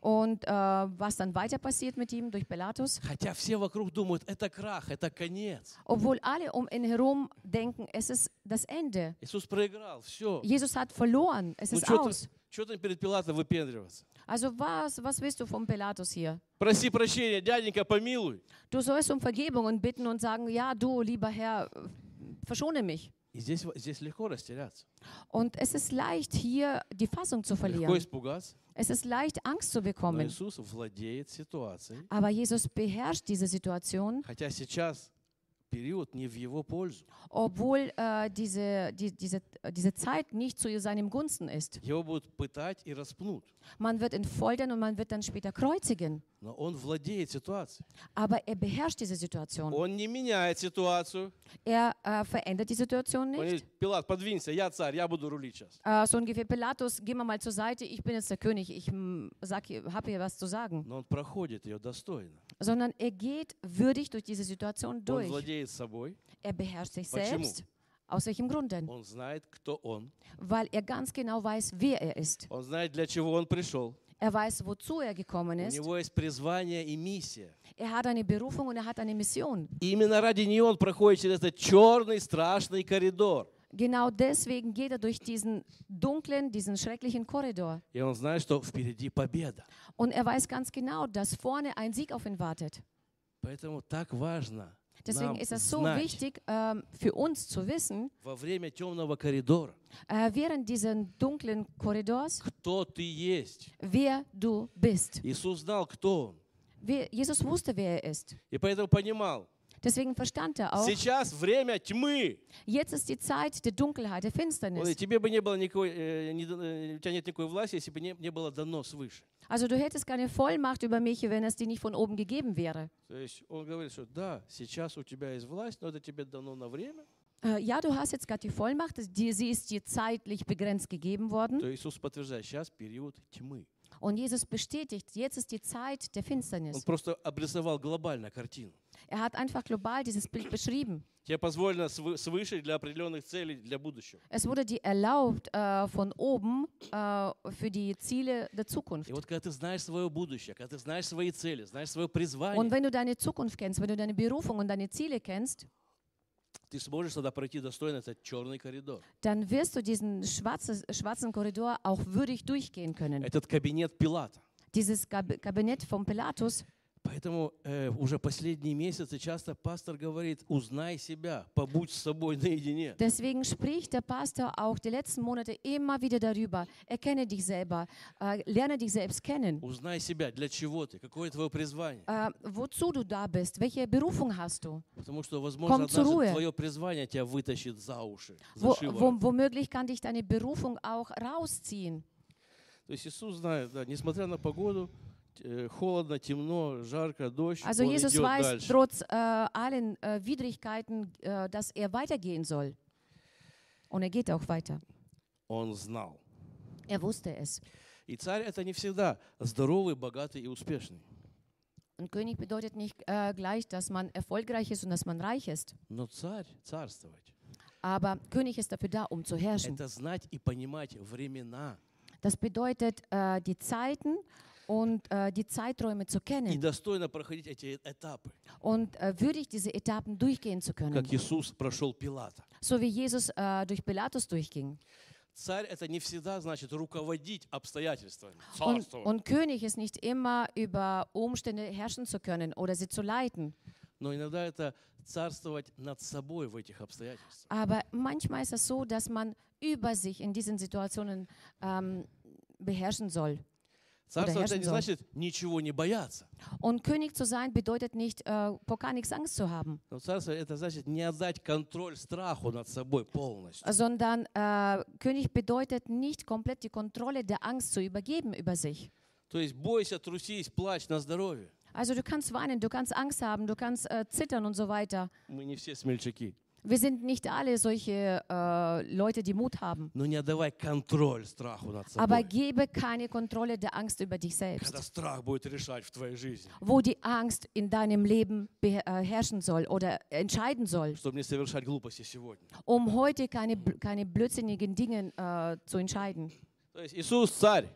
Speaker 2: Und äh, was dann weiter passiert mit ihm durch Pilatus,
Speaker 1: Хотя все вокруг думают, это крах, это конец.
Speaker 2: obwohl alle um ihn herum denken, es ist das Ende.
Speaker 1: Иисус проиграл, все.
Speaker 2: Jesus hat verloren, es
Speaker 1: Ну
Speaker 2: ist
Speaker 1: что
Speaker 2: aus.
Speaker 1: ты, что ты перед Пилатом выпендриваться?
Speaker 2: Also was, was willst du vom Pilatus hier?
Speaker 1: Проси прощения, дяденька, помилуй.
Speaker 2: Du sollst um Vergebung und bitten und sagen, ja, du, lieber Herr, äh, verschone mich.
Speaker 1: И здесь, в- здесь легко растеряться.
Speaker 2: Und es ist leicht, hier die Fassung zu
Speaker 1: Легко
Speaker 2: verlieren.
Speaker 1: испугаться.
Speaker 2: Es ist leicht, Angst zu
Speaker 1: Но
Speaker 2: bekommen.
Speaker 1: Иисус владеет ситуацией.
Speaker 2: Aber Jesus beherrscht diese Situation,
Speaker 1: Хотя сейчас период не в его пользу.
Speaker 2: obwohl äh, diese, die, diese, äh, diese Zeit nicht zu seinem Gunsten ist.
Speaker 1: Его будут пытать и распнут.
Speaker 2: Man wird ihn foltern und man wird dann später kreuzigen.
Speaker 1: Но он владеет ситуацией.
Speaker 2: Aber er beherrscht diese Situation.
Speaker 1: Он не меняет ситуацию.
Speaker 2: Er äh, verändert die Situation
Speaker 1: Он
Speaker 2: nicht.
Speaker 1: говорит, Пилат, подвинься, я царь, я буду рулить сейчас.
Speaker 2: Äh, so ungefähr, Pilatus, geh mal mal zur Seite, ich bin jetzt der König, ich habe hier was zu sagen.
Speaker 1: Но он проходит ее достойно.
Speaker 2: Sondern er geht würdig durch diese Situation
Speaker 1: Он
Speaker 2: durch.
Speaker 1: владеет собой.
Speaker 2: Er beherrscht sich
Speaker 1: Почему?
Speaker 2: selbst. Aus welchem Grund denn?
Speaker 1: Он знает, кто он.
Speaker 2: Weil er ganz genau weiß, wer er ist.
Speaker 1: Он знает, для чего он пришел.
Speaker 2: Er weiß, wozu er gekommen
Speaker 1: У
Speaker 2: ist.
Speaker 1: него есть призвание и миссия.
Speaker 2: Er hat eine Berufung und er hat eine Mission.
Speaker 1: И именно ради нее он проходит через этот черный, страшный коридор.
Speaker 2: Genau deswegen geht er durch diesen dunklen, diesen schrecklichen Korridor.
Speaker 1: И он знает, что впереди победа.
Speaker 2: Und er weiß ganz genau, dass vorne ein Sieg auf ihn wartet.
Speaker 1: Поэтому так важно
Speaker 2: Deswegen
Speaker 1: нам
Speaker 2: ist es so
Speaker 1: знать
Speaker 2: wichtig ähm, für uns zu wissen,
Speaker 1: во время темного коридора,
Speaker 2: äh, während diesen dunklen Korridors,
Speaker 1: кто ты есть.
Speaker 2: wer du bist.
Speaker 1: Иисус знал, кто он.
Speaker 2: Wer, Jesus wusste, wer er ist.
Speaker 1: И поэтому понимал,
Speaker 2: Deswegen verstand er auch,
Speaker 1: сейчас время тьмы.
Speaker 2: jetzt ist die Zeit der Dunkelheit, der
Speaker 1: Вот, и
Speaker 2: Finsternis.
Speaker 1: тебе бы не было никакой, э, не д- э, у тебя нет никакой власти, если бы не, не было дано свыше.
Speaker 2: Also du hättest keine Vollmacht über mich, wenn es dir nicht von oben gegeben wäre.
Speaker 1: То есть он говорит, что да, сейчас у тебя есть власть, но это тебе дано на время.
Speaker 2: Äh, ja, du hast jetzt gerade die Vollmacht, das- die, sie ist dir zeitlich begrenzt gegeben worden.
Speaker 1: То Иисус подтверждает, сейчас период тьмы.
Speaker 2: Und Jesus bestätigt, jetzt ist die Zeit der
Speaker 1: Он
Speaker 2: Finsternis.
Speaker 1: просто обрисовал глобально картину.
Speaker 2: Er hat einfach global dieses Bild beschrieben.
Speaker 1: Тебе позволено свы- свыше для определенных целей для будущего.
Speaker 2: Es wurde dir erlaubt äh, von oben äh, für die Ziele der Zukunft.
Speaker 1: И вот когда ты знаешь свое будущее, когда ты знаешь свои цели, знаешь свое
Speaker 2: Und
Speaker 1: призвание,
Speaker 2: wenn du deine Zukunft kennst, wenn du deine Berufung und deine Ziele kennst, Dann wirst du diesen schwarzen, schwarzen Korridor auch würdig durchgehen können. Dieses Kabinett von Pilatus.
Speaker 1: Поэтому э, уже последние месяцы часто пастор говорит, узнай себя, побудь с собой наедине.
Speaker 2: Deswegen spricht der Pastor auch die letzten Monate immer wieder darüber. Erkenne dich selber, äh, lerne dich selbst kennen.
Speaker 1: Узнай себя, для чего ты, какое твое призвание.
Speaker 2: Äh, wozu du da bist, welche Berufung hast du?
Speaker 1: Потому что, возможно,
Speaker 2: Komm zur Ruhe.
Speaker 1: твое призвание тебя вытащит за уши, за
Speaker 2: Wo, wo, womöglich kann dich deine Berufung auch rausziehen.
Speaker 1: То есть Иисус знает, да, несмотря на погоду, холодно, темно, жарко, дождь,
Speaker 2: Also
Speaker 1: он
Speaker 2: Jesus
Speaker 1: идет
Speaker 2: weiß
Speaker 1: дальше.
Speaker 2: trotz äh, allen äh, Widrigkeiten, äh, dass er weitergehen soll. Und er geht auch weiter.
Speaker 1: Он знал.
Speaker 2: Er wusste es.
Speaker 1: И царь это не всегда здоровый, богатый и успешный.
Speaker 2: Und König bedeutet nicht äh, gleich, dass man erfolgreich ist und dass man reich ist.
Speaker 1: Но царь, царствовать,
Speaker 2: Aber König ist dafür da, um zu herrschen.
Speaker 1: это знать и понимать времена
Speaker 2: Das bedeutet, äh, die Zeiten und äh, die Zeiträume zu
Speaker 1: и
Speaker 2: kennen
Speaker 1: достойно проходить эти этапы,
Speaker 2: und äh, würdig diese Etappen durchgehen zu können.
Speaker 1: как Иисус прошел Пилата.
Speaker 2: So wie Jesus äh, durch Pilatus durchging.
Speaker 1: Царь это не всегда значит руководить обстоятельствами,
Speaker 2: Und,
Speaker 1: царствовать.
Speaker 2: und König ist nicht immer über Umstände herrschen zu können oder sie zu leiten.
Speaker 1: Но иногда это царствовать над собой в этих обстоятельствах.
Speaker 2: Aber manchmal ist es so, dass man über sich in diesen Situationen ähm, beherrschen soll.
Speaker 1: Не
Speaker 2: herrschen soll.
Speaker 1: значит ничего не бояться.
Speaker 2: Und König zu sein bedeutet nicht, äh, vor gar nichts Angst zu haben,
Speaker 1: Но царство это значит не отдать контроль страху над собой полностью.
Speaker 2: sondern äh, König bedeutet nicht komplett die Kontrolle der Angst zu übergeben über sich.
Speaker 1: То есть бойся, трусись, плачь на здоровье.
Speaker 2: Also du kannst weinen, du kannst Angst haben, du kannst äh, zittern und so weiter.
Speaker 1: Мы не все смельчаки.
Speaker 2: Wir sind nicht alle solche äh, Leute, die Mut haben.
Speaker 1: Но не отдавай контроль страху над
Speaker 2: Aber
Speaker 1: собой.
Speaker 2: gebe keine Kontrolle der Angst über dich selbst.
Speaker 1: Когда страх будет решать в твоей жизни,
Speaker 2: wo die Angst in deinem Leben beherrschen soll oder entscheiden soll,
Speaker 1: чтобы не совершать глупости сегодня.
Speaker 2: um heute keine, bl- keine blödsinnigen Dinge äh, zu entscheiden.
Speaker 1: То есть Иисус царь,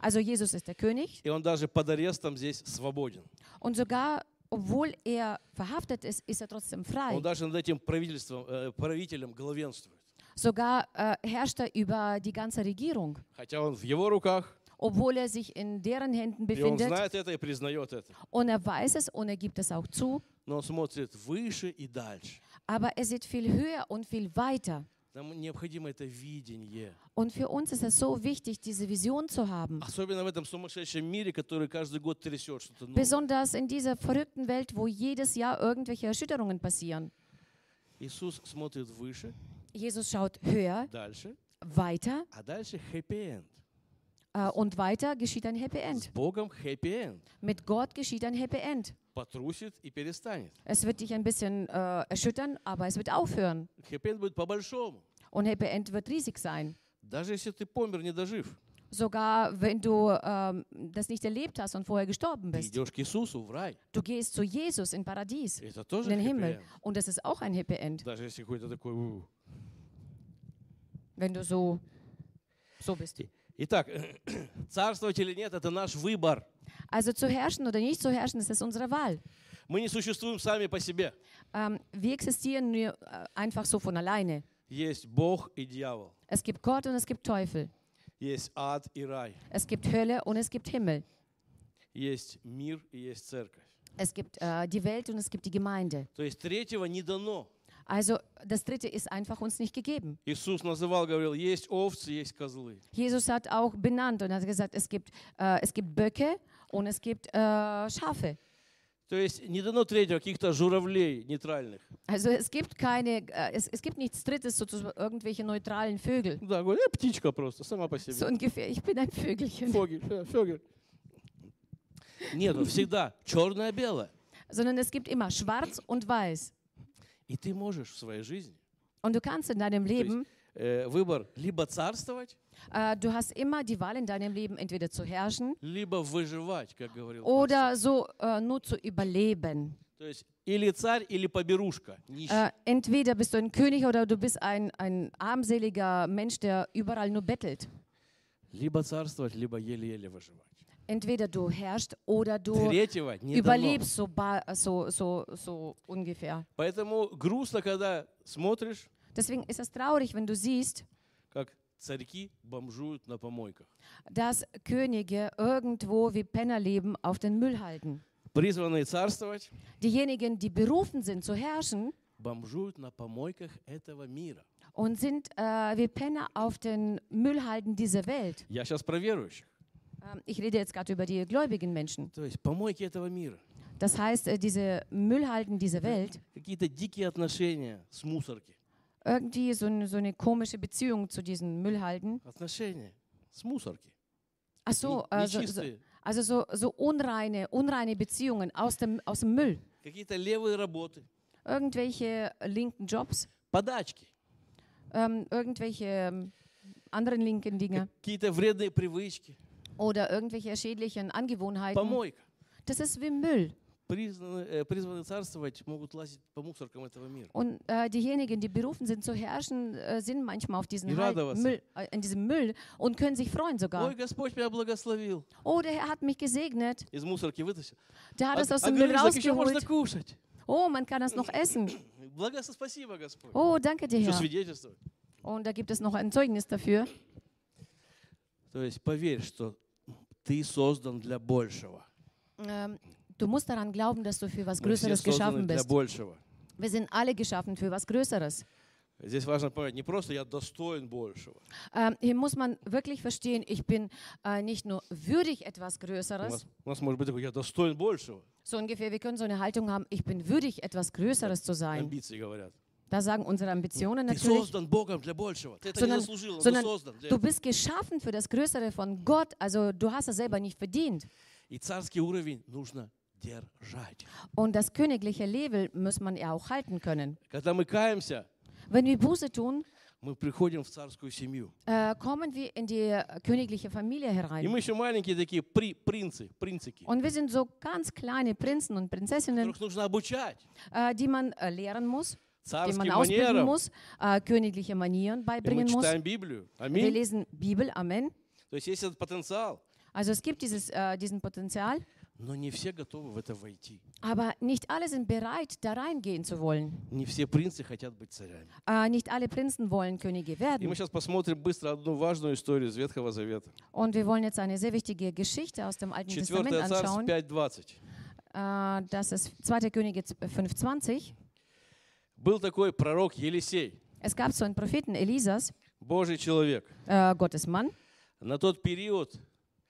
Speaker 2: Also Jesus ist der König
Speaker 1: и он даже под арестом здесь свободен.
Speaker 2: und sogar, obwohl er verhaftet ist, ist er trotzdem frei.
Speaker 1: Он даже над этим правительством, э, правителем главенствует.
Speaker 2: Sogar äh, herrscht er über die ganze Regierung,
Speaker 1: Хотя он в его руках,
Speaker 2: obwohl er sich in deren Händen
Speaker 1: и он
Speaker 2: befindet
Speaker 1: знает это и признает это.
Speaker 2: und er weiß es und er gibt es auch zu,
Speaker 1: Но он смотрит выше и дальше.
Speaker 2: aber er sieht viel höher und viel weiter.
Speaker 1: Нам необходимо это видение.
Speaker 2: Und für uns ist es so wichtig, diese Vision zu haben.
Speaker 1: Особенно в этом сумасшедшем мире, который каждый год трясет что-то новое.
Speaker 2: Besonders in dieser verrückten Welt, wo jedes Jahr irgendwelche Erschütterungen passieren.
Speaker 1: Иисус смотрит выше,
Speaker 2: Jesus schaut höher,
Speaker 1: дальше,
Speaker 2: weiter
Speaker 1: а дальше хэппи-энд.
Speaker 2: äh, und weiter geschieht ein Happy
Speaker 1: С
Speaker 2: End.
Speaker 1: Богом хэппи-энд.
Speaker 2: Mit Gott geschieht ein Happy End.
Speaker 1: Потрусит и перестанет.
Speaker 2: Es wird dich ein bisschen äh, erschüttern, aber es wird aufhören.
Speaker 1: Хэппи-энд будет по-большому.
Speaker 2: Und Happy End wird riesig sein.
Speaker 1: Даже если ты помер, не дожив,
Speaker 2: Sogar wenn du ähm, das nicht erlebt hast und vorher gestorben
Speaker 1: ты
Speaker 2: bist.
Speaker 1: идешь к Иисусу в рай.
Speaker 2: Du gehst zu Jesus in Paradies,
Speaker 1: Это
Speaker 2: in
Speaker 1: тоже
Speaker 2: den Himmel.
Speaker 1: хэппи-энд.
Speaker 2: Und das ist auch ein Happy End.
Speaker 1: Даже если какой-то такой... «У».
Speaker 2: wenn du so, so bist.
Speaker 1: Итак, царствовать или нет, это наш выбор.
Speaker 2: Also zu herrschen oder nicht zu herrschen, das ist unsere Wahl.
Speaker 1: Мы не существуем сами по себе.
Speaker 2: Ähm, wir existieren nur äh, einfach so von alleine. Es gibt Gott und es gibt Teufel. Es gibt Hölle und es gibt Himmel. Es gibt äh, die Welt und es gibt die Gemeinde. Also das dritte ist einfach uns nicht gegeben. Jesus hat auch benannt und hat gesagt, es gibt, äh, es gibt Böcke und es gibt äh, Schafe.
Speaker 1: То есть не дано третьего каких-то журавлей нейтральных.
Speaker 2: Also es gibt keine, äh, es, es gibt nichts Drittes, sozusagen irgendwelche neutralen Vögel.
Speaker 1: Да, говорю, э, птичка просто, сама по
Speaker 2: So
Speaker 1: себе.
Speaker 2: ungefähr, ich bin ein Vögelchen.
Speaker 1: Фогель, э, фёгель. Нет, всегда черное-белое.
Speaker 2: Sondern es gibt immer schwarz und weiß.
Speaker 1: И ты можешь в своей жизни
Speaker 2: Und du kannst in deinem Leben,
Speaker 1: э, выбор либо царствовать,
Speaker 2: äh, du hast immer die Wahl in deinem Leben, entweder zu herrschen
Speaker 1: либо выживать, как говорил
Speaker 2: oder so äh, nur zu überleben.
Speaker 1: пастор. То есть или царь, или поберушка, нищий.
Speaker 2: Äh, entweder bist du ein König oder du bist ein, ein armseliger Mensch, der überall nur bettelt.
Speaker 1: Либо царствовать, либо еле-еле выживать.
Speaker 2: Entweder du herrschst oder du
Speaker 1: Третьего не дано.
Speaker 2: überlebst, so, ba- so, so, so ungefähr.
Speaker 1: Поэтому грустно, когда смотришь,
Speaker 2: Deswegen ist es traurig, wenn du siehst, dass Könige irgendwo wie Penner leben auf den Müllhalden.
Speaker 1: Призванные царствовать,
Speaker 2: Diejenigen, die berufen sind zu herrschen
Speaker 1: бомжуют на помойках этого мира.
Speaker 2: und sind äh, wie Penner auf den Müllhalden dieser Welt.
Speaker 1: Я сейчас про верующих.
Speaker 2: Ähm, ich rede jetzt gerade über die gläubigen Menschen.
Speaker 1: То есть помойки этого мира.
Speaker 2: Das heißt, äh, diese Müllhalden dieser Welt,
Speaker 1: Какие-то дикие отношения с мусорки.
Speaker 2: irgendwie so eine, so eine komische Beziehung zu diesen Müllhalden.
Speaker 1: Отношения с мусорки.
Speaker 2: Ach so,
Speaker 1: Не-
Speaker 2: äh, so, so,
Speaker 1: нечистые.
Speaker 2: also so, so unreine, unreine Beziehungen aus dem, aus dem Müll.
Speaker 1: Какие-то левые работы.
Speaker 2: Irgendwelche linken Jobs,
Speaker 1: Подачки.
Speaker 2: ähm, irgendwelche ähm, anderen linken Dinge
Speaker 1: Какие-то вредные привычки.
Speaker 2: oder irgendwelche schädlichen Angewohnheiten.
Speaker 1: Помойка.
Speaker 2: Das ist wie Müll.
Speaker 1: Признаны, э, призваны царствовать могут лазить по мусоркам этого мира.
Speaker 2: Und äh, diejenigen, die berufen sind zu herrschen, äh, sind manchmal auf diesen
Speaker 1: Die
Speaker 2: halt
Speaker 1: радоваться.
Speaker 2: Müll, äh, in diesem Müll und können sich freuen sogar.
Speaker 1: Ой, Господь меня благословил.
Speaker 2: Oh, der Herr hat mich gesegnet.
Speaker 1: Из мусорки вытащил.
Speaker 2: Der hat
Speaker 1: А,
Speaker 2: es aus
Speaker 1: а
Speaker 2: dem Müll
Speaker 1: говоришь, так еще можно
Speaker 2: rausgeholt.
Speaker 1: кушать.
Speaker 2: Oh, man kann das noch essen.
Speaker 1: Благо, спасибо, Господь.
Speaker 2: Oh, danke dir,
Speaker 1: Еще
Speaker 2: Herr.
Speaker 1: свидетельствовать.
Speaker 2: Und da gibt es noch ein Zeugnis dafür.
Speaker 1: То есть поверь, что ты создан для большего.
Speaker 2: Ähm, du musst daran glauben, dass du für was
Speaker 1: Мы все
Speaker 2: Größeres
Speaker 1: созданы
Speaker 2: geschaffen
Speaker 1: для
Speaker 2: bist.
Speaker 1: большего.
Speaker 2: Wir sind alle geschaffen für was Größeres.
Speaker 1: Здесь важно понять, не просто я достоин большего.
Speaker 2: Ähm, hier muss man wirklich verstehen, ich bin äh, nicht nur würdig etwas
Speaker 1: У
Speaker 2: Größeres,
Speaker 1: нас, у нас может быть такое, я достоин большего.
Speaker 2: so ungefähr, wir können so eine Haltung haben, ich bin würdig etwas Größeres zu sein.
Speaker 1: Амбиции говорят.
Speaker 2: Da sagen unsere Ambitionen
Speaker 1: Ты
Speaker 2: natürlich,
Speaker 1: создан Богом для большего. Ты это не
Speaker 2: sondern,
Speaker 1: заслужил, но ты
Speaker 2: sondern
Speaker 1: создан для
Speaker 2: du
Speaker 1: этого.
Speaker 2: bist geschaffen für das Größere von Gott, also du hast es selber nicht verdient.
Speaker 1: И царский уровень нужно держать.
Speaker 2: Und das königliche Level muss man ja auch halten können.
Speaker 1: Когда мы каемся,
Speaker 2: Wenn wir Buße tun,
Speaker 1: мы приходим в царскую семью.
Speaker 2: äh, kommen wir in die äh, königliche Familie
Speaker 1: И
Speaker 2: herein.
Speaker 1: мы еще маленькие такие при, принцы, принцики,
Speaker 2: Und wir sind so ganz kleine Prinzen und Prinzessinnen,
Speaker 1: которых нужно обучать
Speaker 2: äh, die man äh, lehren muss, die man
Speaker 1: царским
Speaker 2: ausbilden
Speaker 1: манерам.
Speaker 2: muss, äh, königliche Manieren
Speaker 1: И мы
Speaker 2: beibringen muss.
Speaker 1: читаем Библию.
Speaker 2: Wir
Speaker 1: Аминь.
Speaker 2: lesen Bibel, Amen.
Speaker 1: То есть есть этот потенциал,
Speaker 2: Also es gibt dieses, äh, diesen Potenzial,
Speaker 1: Но не все готовы в это войти.
Speaker 2: aber nicht alle sind bereit, da reingehen zu wollen.
Speaker 1: Не все принцы хотят быть царями.
Speaker 2: Äh, nicht alle Prinzen wollen Könige
Speaker 1: И
Speaker 2: werden.
Speaker 1: мы сейчас посмотрим быстро одну важную историю из Ветхого Завета.
Speaker 2: Und wir wollen jetzt eine sehr wichtige Geschichte aus dem Alten Testament
Speaker 1: 4 Царств
Speaker 2: anschauen.
Speaker 1: 5.20.
Speaker 2: Äh, das ist 2. Könige 5,20.
Speaker 1: Был такой пророк Елисей,
Speaker 2: Es gab so einen Propheten Elisas,
Speaker 1: Божий человек.
Speaker 2: äh, Gottes Mann.
Speaker 1: На тот период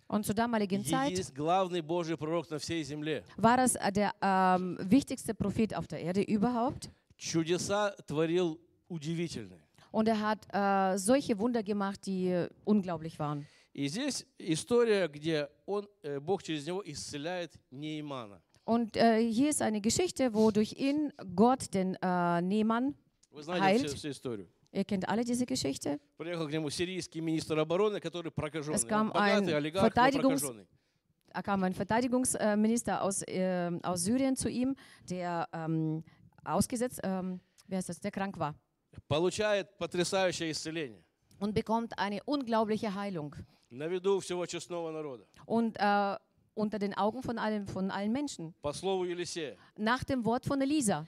Speaker 2: Und zur damaligen Zeit
Speaker 1: есть главный Божий пророк на всей земле.
Speaker 2: war das äh, der ähm, wichtigste Prophet auf der Erde überhaupt.
Speaker 1: Чудеса творил удивительные.
Speaker 2: Und er hat äh, solche Wunder gemacht, die äh, unglaublich waren.
Speaker 1: И здесь история, где он, э, Бог через него исцеляет Неймана.
Speaker 2: Und äh, hier ist eine Geschichte, wo durch ihn Gott den äh, Nehmann,
Speaker 1: Вы знаете
Speaker 2: Heilt.
Speaker 1: всю, всю историю.
Speaker 2: ihr kennt alle diese Geschichte,
Speaker 1: Приехал к нему сирийский министр обороны, который прокаженный.
Speaker 2: Es
Speaker 1: Он
Speaker 2: kam
Speaker 1: богатый
Speaker 2: ein
Speaker 1: олигарх, но
Speaker 2: Verteidigungs-
Speaker 1: прокаженный.
Speaker 2: da kam ein Verteidigungsminister aus, äh, aus Syrien zu ihm, der ähm, ausgesetzt, ähm, wie heißt das, der krank war.
Speaker 1: Получает потрясающее исцеление.
Speaker 2: und bekommt eine unglaubliche Heilung.
Speaker 1: На виду всего честного народа.
Speaker 2: Und äh, unter den Augen von allen, von allen Menschen.
Speaker 1: По слову Елисея.
Speaker 2: Nach dem Wort von Elisa.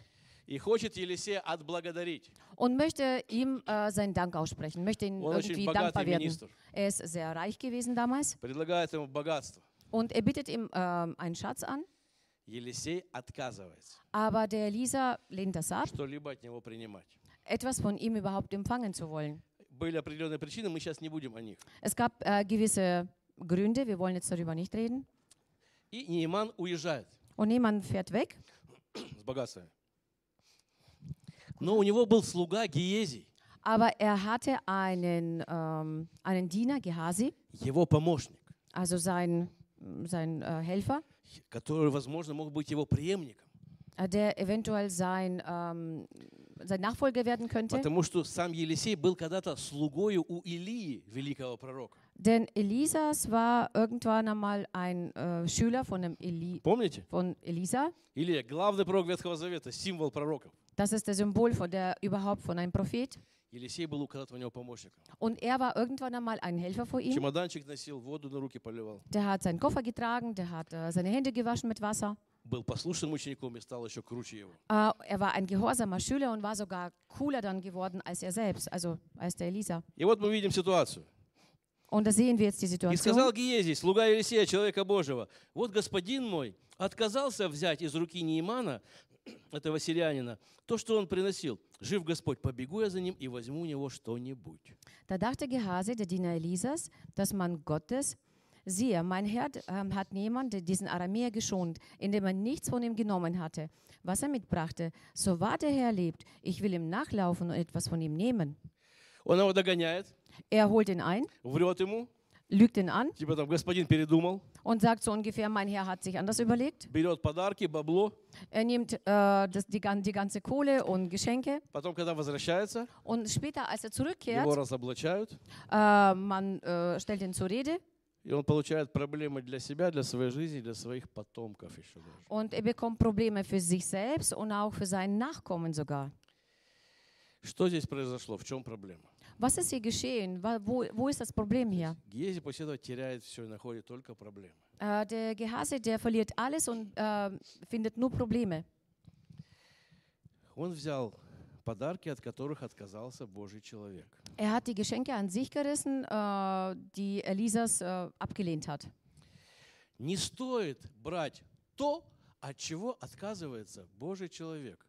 Speaker 1: И хочет Елисея отблагодарить.
Speaker 2: Und möchte ihm äh, seinen Dank aussprechen, möchte ihn
Speaker 1: Он очень
Speaker 2: irgendwie
Speaker 1: богатый
Speaker 2: dankbar werden.
Speaker 1: министр.
Speaker 2: Er ist sehr reich gewesen damals.
Speaker 1: Предлагает ему богатство.
Speaker 2: Und er bietet ihm ähm, einen Schatz an.
Speaker 1: Елисей отказывается
Speaker 2: Aber der Elisa lehnt das ab,
Speaker 1: что-либо от него принимать.
Speaker 2: etwas von ihm überhaupt empfangen zu wollen.
Speaker 1: Были определенные причины, мы сейчас не будем о них.
Speaker 2: Es gab äh, gewisse Gründe, wir wollen jetzt darüber nicht reden.
Speaker 1: И Нейман уезжает
Speaker 2: Und jemand fährt weg.
Speaker 1: с богатствами. Но у него был слуга Гиезий,
Speaker 2: Aber er hatte einen, ähm, einen Diener, Gehasi,
Speaker 1: его помощник,
Speaker 2: also sein, sein äh, Helfer,
Speaker 1: который, возможно, мог быть его преемником.
Speaker 2: äh, der eventuell sein, ähm, sein Nachfolger werden könnte.
Speaker 1: Потому что сам Елисей был когда-то слугою у Илии, великого пророка.
Speaker 2: Denn Elisas war irgendwann einmal ein äh, Schüler von, dem Eli,
Speaker 1: Помните?
Speaker 2: von Elisa.
Speaker 1: Илия, главный пророк Ветхого Завета, символ пророков.
Speaker 2: Das ist das Symbol von der, überhaupt von einem Prophet.
Speaker 1: Елисей был у когда-то у него помощником.
Speaker 2: Und er war irgendwann einmal ein Helfer vor ihm.
Speaker 1: Чемоданчик носил, воду на руки поливал.
Speaker 2: Der hat seinen Koffer getragen, der hat äh, seine Hände gewaschen mit Wasser.
Speaker 1: Был послушным учеником и стал еще круче его.
Speaker 2: Äh, er war ein gehorsamer Schüler und war sogar cooler dann geworden als er selbst, also als der Elisa.
Speaker 1: И вот мы видим ситуацию.
Speaker 2: Und da sehen wir jetzt die
Speaker 1: И
Speaker 2: Situation.
Speaker 1: сказал Гиезий, слуга Елисея, человека Божьего, вот господин мой отказался взять из руки Неймана, этого сирянина, то, что он приносил. Жив Господь, побегу я за ним и возьму у него что-нибудь.
Speaker 2: Da dachte Gehase, der Diener Elisas, dass man Gottes, siehe, mein Herr ähm, hat niemand diesen Aramäer geschont, indem er nichts von ihm genommen hatte, was er mitbrachte. So wahr der Herr lebt, ich will ihm nachlaufen und etwas von ihm nehmen.
Speaker 1: Он его догоняет,
Speaker 2: Er holt ihn ein,
Speaker 1: врет ему,
Speaker 2: lügt ihn an
Speaker 1: типа там господин передумал,
Speaker 2: und sagt so ungefähr, mein Herr hat sich anders überlegt.
Speaker 1: берет подарки, бабло.
Speaker 2: Er nimmt äh, das, die, gan- die ganze Kohle und Geschenke
Speaker 1: Потом, когда возвращается,
Speaker 2: und später, als er
Speaker 1: его
Speaker 2: zurückkehrt,
Speaker 1: разоблачают,
Speaker 2: äh, man äh, stellt ihn zur Rede
Speaker 1: и он получает проблемы для себя, для своей жизни, для своих потомков еще даже.
Speaker 2: und er bekommt Probleme für sich selbst und auch für seinen Nachkommen sogar.
Speaker 1: Что здесь произошло? В чем проблема?
Speaker 2: Was ist hier geschehen? Wo, wo ist das Problem hier?
Speaker 1: Гези после этого теряет все и находит только проблемы.
Speaker 2: Äh, der Gehase, der verliert alles und äh, findet nur Probleme.
Speaker 1: Он взял подарки, от которых отказался Божий человек.
Speaker 2: Er hat die Geschenke an sich gerissen, äh, die Elisas äh, abgelehnt hat.
Speaker 1: Не стоит брать то, от чего отказывается Божий человек.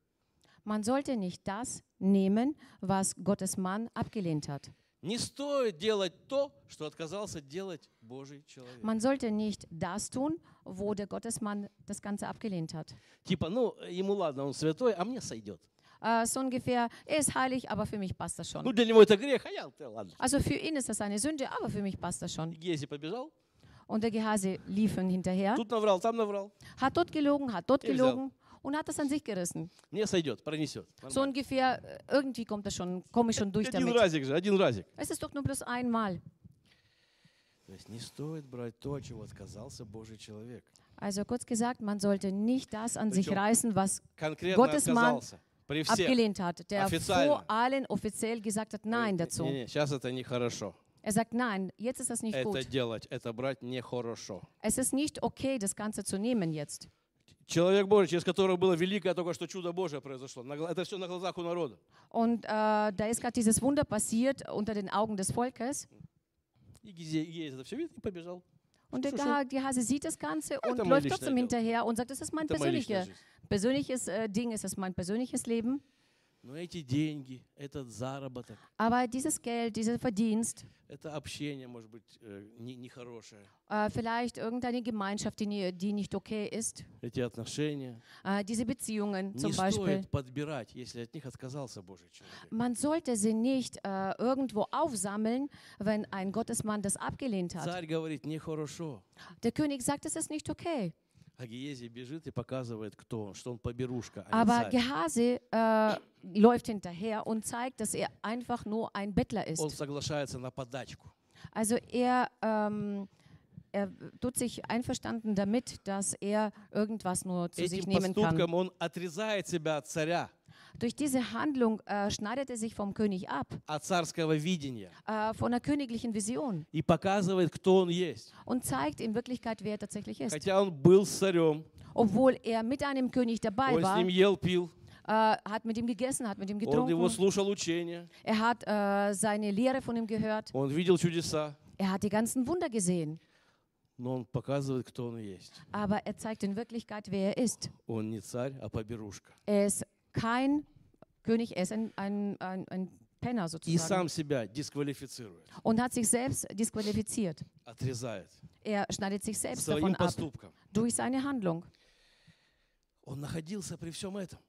Speaker 2: Man sollte nicht das nehmen, was Gottes Mann abgelehnt hat.
Speaker 1: Не стоит делать то, что отказался делать Божий человек.
Speaker 2: Man sollte nicht das tun, wo der Gottesmann das Ganze abgelehnt hat.
Speaker 1: Типа, ну, ему ладно, он святой, а мне сойдет.
Speaker 2: Äh, so ungefähr, er ist heilig, aber für mich passt das
Speaker 1: Ну,
Speaker 2: schon.
Speaker 1: для него это грех, а я, да ладно.
Speaker 2: Also für ihn ist das eine Sünde, aber für mich passt das schon.
Speaker 1: Гези побежал,
Speaker 2: Und der Gehase lief ihm hinterher,
Speaker 1: тут наврал, там наврал.
Speaker 2: hat dort gelogen, hat dort
Speaker 1: Ihr
Speaker 2: gelogen und hat das an sich gerissen.
Speaker 1: Мне сойдет, пронесет.
Speaker 2: So ungefähr, äh, irgendwie kommt das schon, komme ich schon durch
Speaker 1: Один
Speaker 2: damit.
Speaker 1: разик же, один разик.
Speaker 2: Es ist doch nur bloß einmal.
Speaker 1: То есть не стоит брать то, от чего отказался Божий человек.
Speaker 2: Also kurz gesagt, man sollte nicht das an sich
Speaker 1: Причем
Speaker 2: reißen, was
Speaker 1: Конкретно
Speaker 2: Gottes Mann
Speaker 1: отказался. При всех.
Speaker 2: abgelehnt hat, der
Speaker 1: Официально.
Speaker 2: vor allen offiziell gesagt hat Nein dazu.
Speaker 1: Не-не, сейчас это нехорошо.
Speaker 2: Er sagt Nein, jetzt ist das nicht
Speaker 1: Это
Speaker 2: gut.
Speaker 1: делать, это брать нехорошо.
Speaker 2: Es ist nicht okay, das Ganze zu nehmen jetzt.
Speaker 1: Человек Божий, через которого было великое только что чудо Божие произошло. На гла- Это все на глазах у народа.
Speaker 2: Und äh, da ist gerade dieses Wunder passiert unter den Augen des Volkes.
Speaker 1: И Гизе- Гиезь это все видит и побежал.
Speaker 2: Und der
Speaker 1: Schon,
Speaker 2: Geha- Gehase sieht das Ganze und
Speaker 1: Это
Speaker 2: läuft
Speaker 1: моя
Speaker 2: trotzdem
Speaker 1: личная
Speaker 2: hinterher und sagt, das ist mein
Speaker 1: Это моя личная
Speaker 2: persönliche,
Speaker 1: жизнь.
Speaker 2: persönliches äh, Ding, es ist mein persönliches Leben. Aber dieses Geld, dieser Verdienst, äh, vielleicht irgendeine Gemeinschaft, die, die nicht okay ist, äh, diese Beziehungen zum Beispiel, man sollte sie nicht äh, irgendwo aufsammeln, wenn ein Gottesmann das abgelehnt hat. Der König sagt, es ist nicht okay.
Speaker 1: А Гиези бежит и показывает, кто он, что он поберушка, а
Speaker 2: Aber. Gehase äh, läuft hinterher und zeigt, dass er einfach nur ein Bettler
Speaker 1: Он
Speaker 2: ist.
Speaker 1: соглашается на подачку.
Speaker 2: Also er, ähm, er tut sich einverstanden damit, dass er irgendwas nur zu sich
Speaker 1: Этим
Speaker 2: nehmen kann.
Speaker 1: он отрезает себя от царя.
Speaker 2: Durch diese Handlung äh, schneidet er sich vom König ab,
Speaker 1: от царского видения
Speaker 2: äh, von der königlichen Vision
Speaker 1: и показывает, кто он есть.
Speaker 2: und zeigt in Wirklichkeit, wer er tatsächlich ist.
Speaker 1: Хотя он был с царем,
Speaker 2: Obwohl er mit einem König dabei
Speaker 1: он с
Speaker 2: war,
Speaker 1: ним ел, пил,
Speaker 2: äh, hat mit ihm gegessen, hat mit ihm
Speaker 1: он его
Speaker 2: getrunken,
Speaker 1: слушал учения,
Speaker 2: er hat äh, seine Lehre von ihm gehört,
Speaker 1: он видел чудеса,
Speaker 2: er hat die ganzen Wunder gesehen.
Speaker 1: но он показывает, кто он есть.
Speaker 2: Aber er zeigt in Wirklichkeit, wer er ist.
Speaker 1: Он не царь, а поберушка.
Speaker 2: Er ist kein König, er ist ein, ein, ein, ein Penner
Speaker 1: И
Speaker 2: sozusagen.
Speaker 1: сам себя дисквалифицирует,
Speaker 2: Und hat sich selbst disqualifiziert.
Speaker 1: отрезает
Speaker 2: Er schneidet sich selbst
Speaker 1: своим
Speaker 2: davon ab
Speaker 1: поступком.
Speaker 2: durch seine Handlung.
Speaker 1: Он находился при всем этом.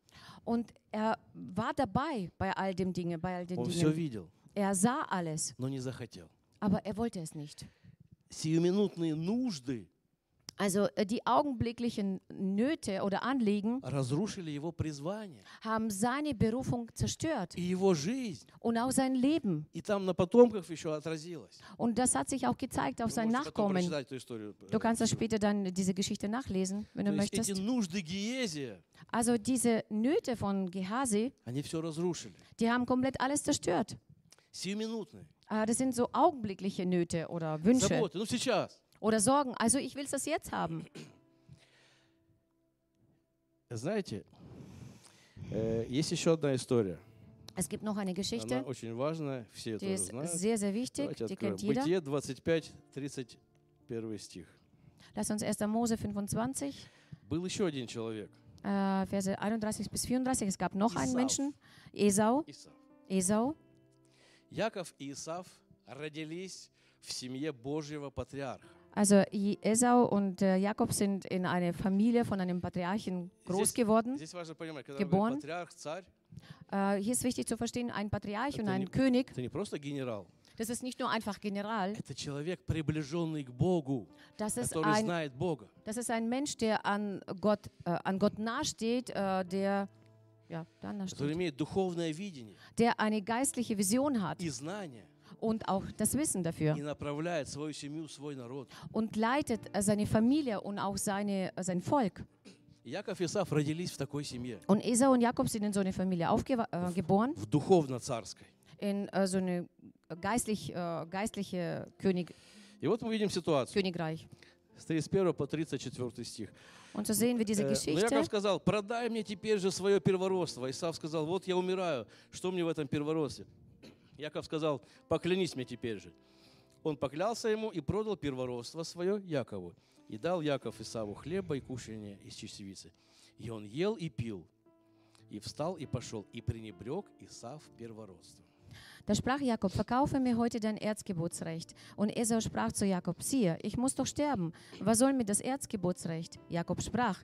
Speaker 2: Und er war dabei bei all dem Dinge, bei all den
Speaker 1: Он все
Speaker 2: Dingen.
Speaker 1: видел,
Speaker 2: Er sah alles,
Speaker 1: но не захотел.
Speaker 2: aber er wollte es nicht.
Speaker 1: Сиюминутные нужды
Speaker 2: also äh, die augenblicklichen Nöte oder Anliegen haben seine Berufung zerstört und auch sein Leben. Und das hat sich auch gezeigt auf
Speaker 1: du
Speaker 2: sein Nachkommen. Du kannst das später dann diese Geschichte nachlesen, wenn du möchtest. Also diese Nöte von Gehasi, die haben komplett alles zerstört. Das sind so augenblickliche Nöte oder Wünsche. oder Sorgen. Also ich will das jetzt haben.
Speaker 1: Знаете, э, есть еще одна история.
Speaker 2: Es gibt noch eine
Speaker 1: Она
Speaker 2: Geschichte,
Speaker 1: очень важная, все
Speaker 2: die
Speaker 1: тоже
Speaker 2: ist
Speaker 1: знают.
Speaker 2: sehr, sehr wichtig,
Speaker 1: Давайте
Speaker 2: die
Speaker 1: откроем.
Speaker 2: kennt jeder.
Speaker 1: Бытие 25, 31 стих.
Speaker 2: Lass uns 1. Mose 25,
Speaker 1: Был еще один человек,
Speaker 2: äh, Verse 31 bis 34. Es gab noch einen
Speaker 1: Esau.
Speaker 2: Menschen, Esau.
Speaker 1: Исав.
Speaker 2: Esau.
Speaker 1: Яков и Исав родились в семье Божьего патриарха.
Speaker 2: Also Esau und äh, Jakob sind in einer Familie von einem Patriarchen groß geworden, geboren. Äh, hier ist wichtig zu verstehen, ein Patriarch und ein König, das ist nicht nur einfach General, das ist ein, das ist ein Mensch, der an Gott, äh, an Gott nahesteht, äh, der ja, der eine geistliche Vision hat. Und auch das Wissen dafür
Speaker 1: и направляет свою семью, свой народ.
Speaker 2: und leitet äh, seine Familie und auch seine, äh, sein Volk.
Speaker 1: Яков и Исав родились в такой семье,
Speaker 2: Und Esau und Jakob sind in so eine Familie aufgeboren, äh, geboren,
Speaker 1: в духовно-царской.
Speaker 2: in äh, so eine geistlich, äh, geistliche König,
Speaker 1: И вот мы видим ситуацию
Speaker 2: Königreich.
Speaker 1: с 31 по 34 стих.
Speaker 2: Und so sehen wir diese
Speaker 1: Э, Но
Speaker 2: Geschichte.
Speaker 1: Яков сказал, продай мне теперь же свое первородство. Исав сказал, вот я умираю, что мне в этом первородстве? Яков сказал, поклянись мне теперь же. Он поклялся ему и продал первородство свое Якову. И дал Яков Исаву хлеба и кушания из чечевицы. И он ел и пил. И встал и пошел, и пренебрег Исав первородством.
Speaker 2: Da sprach Jakob, verkaufe mir heute dein Erzgebotsrecht. Und Esau sprach zu Jakob, siehe, ich muss doch sterben. Was soll mir das Erzgebotsrecht? Jakob sprach,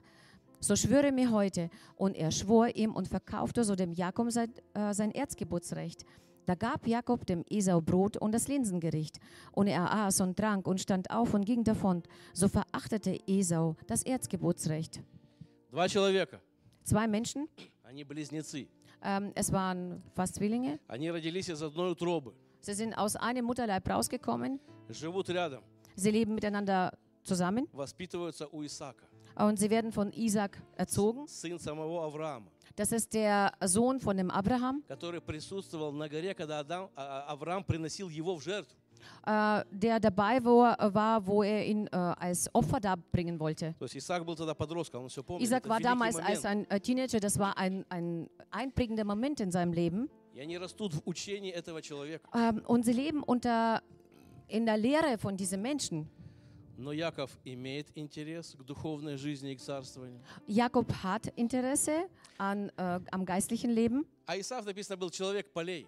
Speaker 2: so schwöre mir heute. Und er schwor ihm und verkaufte so dem Jakob sein, äh, sein Erzgebotsrecht. Da gab Jakob dem Esau Brot und das Linsengericht. Und er aß und trank und stand auf und ging davon. So verachtete Esau das Erzgebotsrecht.
Speaker 1: Два человека,
Speaker 2: Zwei Menschen,
Speaker 1: они близнецы.
Speaker 2: ähm, es waren fast Zwillinge,
Speaker 1: Они родились из одной утробы,
Speaker 2: sie sind aus einem Mutterleib rausgekommen.
Speaker 1: живут рядом,
Speaker 2: Sie leben miteinander zusammen
Speaker 1: воспитываются у Исаака,
Speaker 2: und sie werden von Isaac erzogen.
Speaker 1: сын самого Авраама.
Speaker 2: Das ist der Sohn von dem Abraham,
Speaker 1: который присутствовал на горе, когда Адам, а- а- Авраам приносил его в жертву.
Speaker 2: äh, der dabei war, war, wo er ihn äh, als Opfer darbringen wollte.
Speaker 1: То есть Исаак был тогда подростком, он все помнит.
Speaker 2: Isaac
Speaker 1: Это
Speaker 2: war
Speaker 1: великий
Speaker 2: damals
Speaker 1: момент.
Speaker 2: als ein äh, Teenager, das war ein, ein einprägender Moment in seinem Leben.
Speaker 1: И они rastут в учении этого человека.
Speaker 2: Ähm, und sie leben unter, in der Lehre von diesen Menschen.
Speaker 1: Но Яков имеет интерес к духовной жизни и к царствованию.
Speaker 2: Jakob hat Interesse an, äh, am geistlichen Leben.
Speaker 1: А Исаак, написано, был человек полей,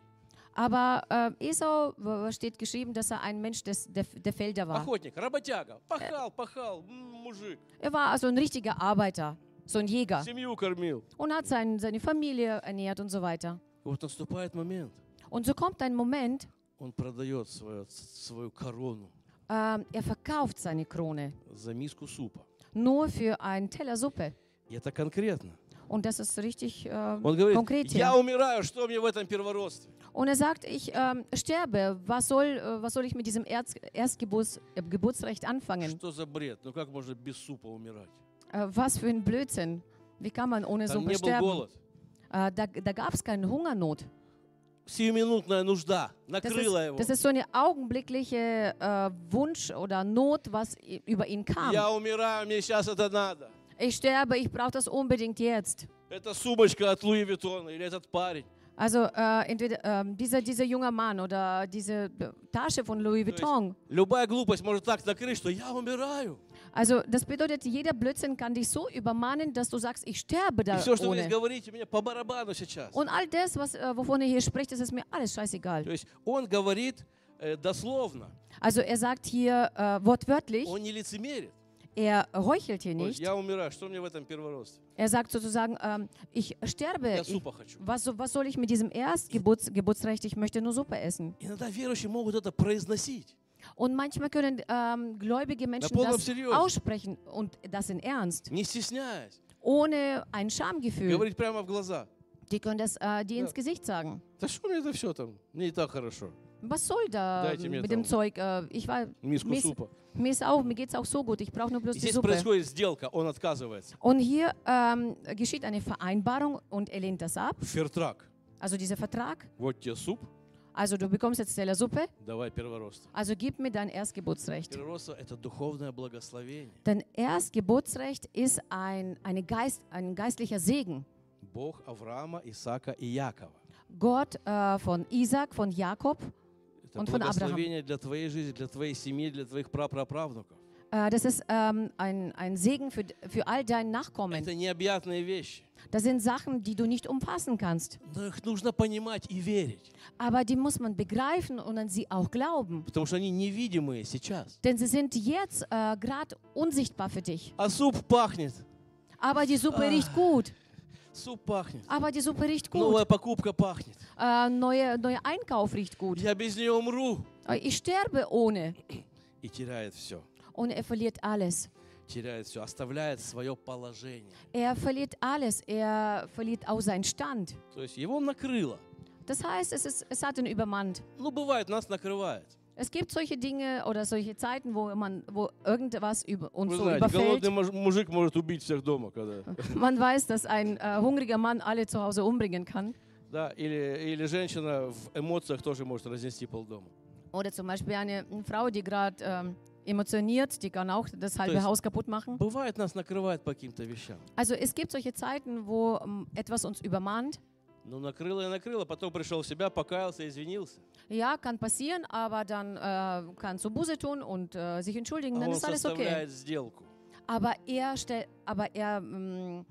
Speaker 2: Aber äh, Esau w- steht geschrieben, dass er ein Mensch des, der, der Felder war.
Speaker 1: охотник, работяга. Пахал, пахал, м, мужик.
Speaker 2: Er war also ein richtiger Arbeiter, so ein Jäger
Speaker 1: Семью кормил.
Speaker 2: und hat sein, seine Familie ernährt und so weiter.
Speaker 1: И вот наступает момент,
Speaker 2: Und so kommt ein Moment,
Speaker 1: он продает свою, свою корону
Speaker 2: ähm, er verkauft seine Krone
Speaker 1: за миску супа.
Speaker 2: nur für einen Teller Suppe.
Speaker 1: И это конкретно.
Speaker 2: Und das ist richtig äh,
Speaker 1: Он говорит,
Speaker 2: konkret
Speaker 1: я
Speaker 2: hier.
Speaker 1: умираю, что мне в этом первородстве?
Speaker 2: Und er sagt, ich ähm, sterbe, was soll, äh, was soll ich mit diesem Erz, Erstgeburts, äh, Geburtsrecht anfangen?
Speaker 1: Что за бред? Ну как можно без супа умирать?
Speaker 2: Äh, was für ein Blödsinn. Wie kann man ohne
Speaker 1: Там
Speaker 2: Suppe
Speaker 1: не был
Speaker 2: sterben?
Speaker 1: голод.
Speaker 2: Äh, da da gab es keine Hungernot.
Speaker 1: Сиюминутная нужда
Speaker 2: Das
Speaker 1: накрыла
Speaker 2: ist,
Speaker 1: его.
Speaker 2: das ist so eine augenblickliche äh, Wunsch oder Not, was über ihn kam.
Speaker 1: Я умираю, мне сейчас это надо.
Speaker 2: Ich sterbe, ich brauche das unbedingt jetzt.
Speaker 1: Это сумочка от Луи Виттона или этот парень.
Speaker 2: Also äh, entweder ähm, dieser, dieser junge Mann oder diese äh, Tasche von Louis Vuitton.
Speaker 1: любая глупость может так накрыть, что я умираю.
Speaker 2: Also das bedeutet, jeder Blödsinn kann dich so übermannen, dass du sagst, ich sterbe
Speaker 1: И
Speaker 2: da
Speaker 1: все, что вы здесь
Speaker 2: ohne.
Speaker 1: говорите, мне по барабану сейчас.
Speaker 2: Und all das, was, äh, wovon er hier spricht, das ist mir alles scheißegal.
Speaker 1: То есть он говорит э, дословно,
Speaker 2: Also er sagt hier äh, wortwörtlich,
Speaker 1: он не лицемерит.
Speaker 2: er heuchelt hier
Speaker 1: То есть
Speaker 2: nicht.
Speaker 1: я умираю, что мне в этом первородстве?
Speaker 2: Er sagt sozusagen, ähm, ich sterbe.
Speaker 1: Я
Speaker 2: Ich,
Speaker 1: супа хочу.
Speaker 2: was, so- was soll ich mit diesem Erstgeburts Geburtsrecht? Ich möchte nur Suppe essen.
Speaker 1: Иногда верующие могут это произносить.
Speaker 2: Und manchmal können ähm, gläubige Menschen
Speaker 1: полном
Speaker 2: das
Speaker 1: серьезе.
Speaker 2: aussprechen und das in Ernst,
Speaker 1: Не стесняясь.
Speaker 2: ohne ein Schamgefühl.
Speaker 1: Говорить прямо в глаза.
Speaker 2: Die können das äh, dir ins Gesicht sagen.
Speaker 1: Да что мне это все там? Мне и так хорошо.
Speaker 2: Was soll da
Speaker 1: Dайте mir
Speaker 2: mit dem
Speaker 1: там
Speaker 2: Zeug? Äh, ich war,
Speaker 1: Миску
Speaker 2: mir, ist,
Speaker 1: супа.
Speaker 2: mir ist auch, mir geht's auch so gut. Ich brauche nur bloß
Speaker 1: И
Speaker 2: die
Speaker 1: здесь
Speaker 2: Suppe.
Speaker 1: происходит сделка, он отказывается.
Speaker 2: Und hier ähm, geschieht eine Vereinbarung und er lehnt das ab.
Speaker 1: Фертрак.
Speaker 2: Also dieser Vertrag.
Speaker 1: Вот тебе суп,
Speaker 2: Also du bekommst jetzt Teller Suppe.
Speaker 1: давай первородство.
Speaker 2: Also gib mir dein Erstgeburtsrecht.
Speaker 1: Первородство – это духовное благословение.
Speaker 2: Denn Erstgeburtsrecht ist ein, eine Geist, ein geistlicher Segen.
Speaker 1: Бог Авраама, Исаака и Якова.
Speaker 2: Gott äh, von Isaac, von Jakob.
Speaker 1: Это
Speaker 2: Он von
Speaker 1: благословение для твоей жизни, для твоей семьи, для твоих прапраправнуков.
Speaker 2: Äh, das ist ähm, ein, ein Segen für, für all deine Nachkommen.
Speaker 1: Это необъятные вещи.
Speaker 2: Das sind Sachen, die du nicht umfassen kannst.
Speaker 1: Но их нужно понимать и верить.
Speaker 2: Aber die muss man begreifen und an sie auch glauben.
Speaker 1: Потому что они невидимые сейчас.
Speaker 2: Denn sie sind jetzt äh, gerade unsichtbar für dich.
Speaker 1: А суп пахнет.
Speaker 2: Aber die Suppe riecht gut.
Speaker 1: Суп пахнет.
Speaker 2: Aber die Suppe riecht gut.
Speaker 1: Новая покупка пахнет.
Speaker 2: Äh, neue, neuer Einkauf riecht gut.
Speaker 1: Я без нее умру.
Speaker 2: Äh, Ich sterbe ohne.
Speaker 1: И теряет все.
Speaker 2: Und er verliert alles.
Speaker 1: Теряет все. Оставляет свое положение.
Speaker 2: Er verliert alles. Er verliert auch seinen Stand.
Speaker 1: То есть его накрыло.
Speaker 2: Das heißt, es, ist, es hat ihn übermannt.
Speaker 1: Ну, бывает, нас накрывает.
Speaker 2: Es gibt solche Dinge oder solche Zeiten, wo, man, wo irgendwas über, uns
Speaker 1: Вы
Speaker 2: so
Speaker 1: знаете,
Speaker 2: überfällt.
Speaker 1: голодный муж- мужик может убить всех дома, когда...
Speaker 2: Man weiß, dass ein äh, hungriger Mann alle zu Hause umbringen kann.
Speaker 1: Да, или, или женщина в эмоциях тоже может разнести полдома.
Speaker 2: Oder zum Beispiel eine, eine Frau, die gerade ähm, emotioniert, die kann auch das halbe
Speaker 1: ist-
Speaker 2: Haus kaputt machen.
Speaker 1: Бывает, нас накрывает по каким-то вещам.
Speaker 2: Also es gibt solche Zeiten, wo ähm, etwas uns übermannt.
Speaker 1: Ну, накрыло и накрыло, потом пришел в себя, покаялся, извинился.
Speaker 2: Ja, kann passieren, aber dann äh, kannst du Buße tun und äh, sich entschuldigen,
Speaker 1: А
Speaker 2: dann
Speaker 1: он
Speaker 2: ist alles okay.
Speaker 1: составляет сделку.
Speaker 2: Aber er, stell, aber er ähm,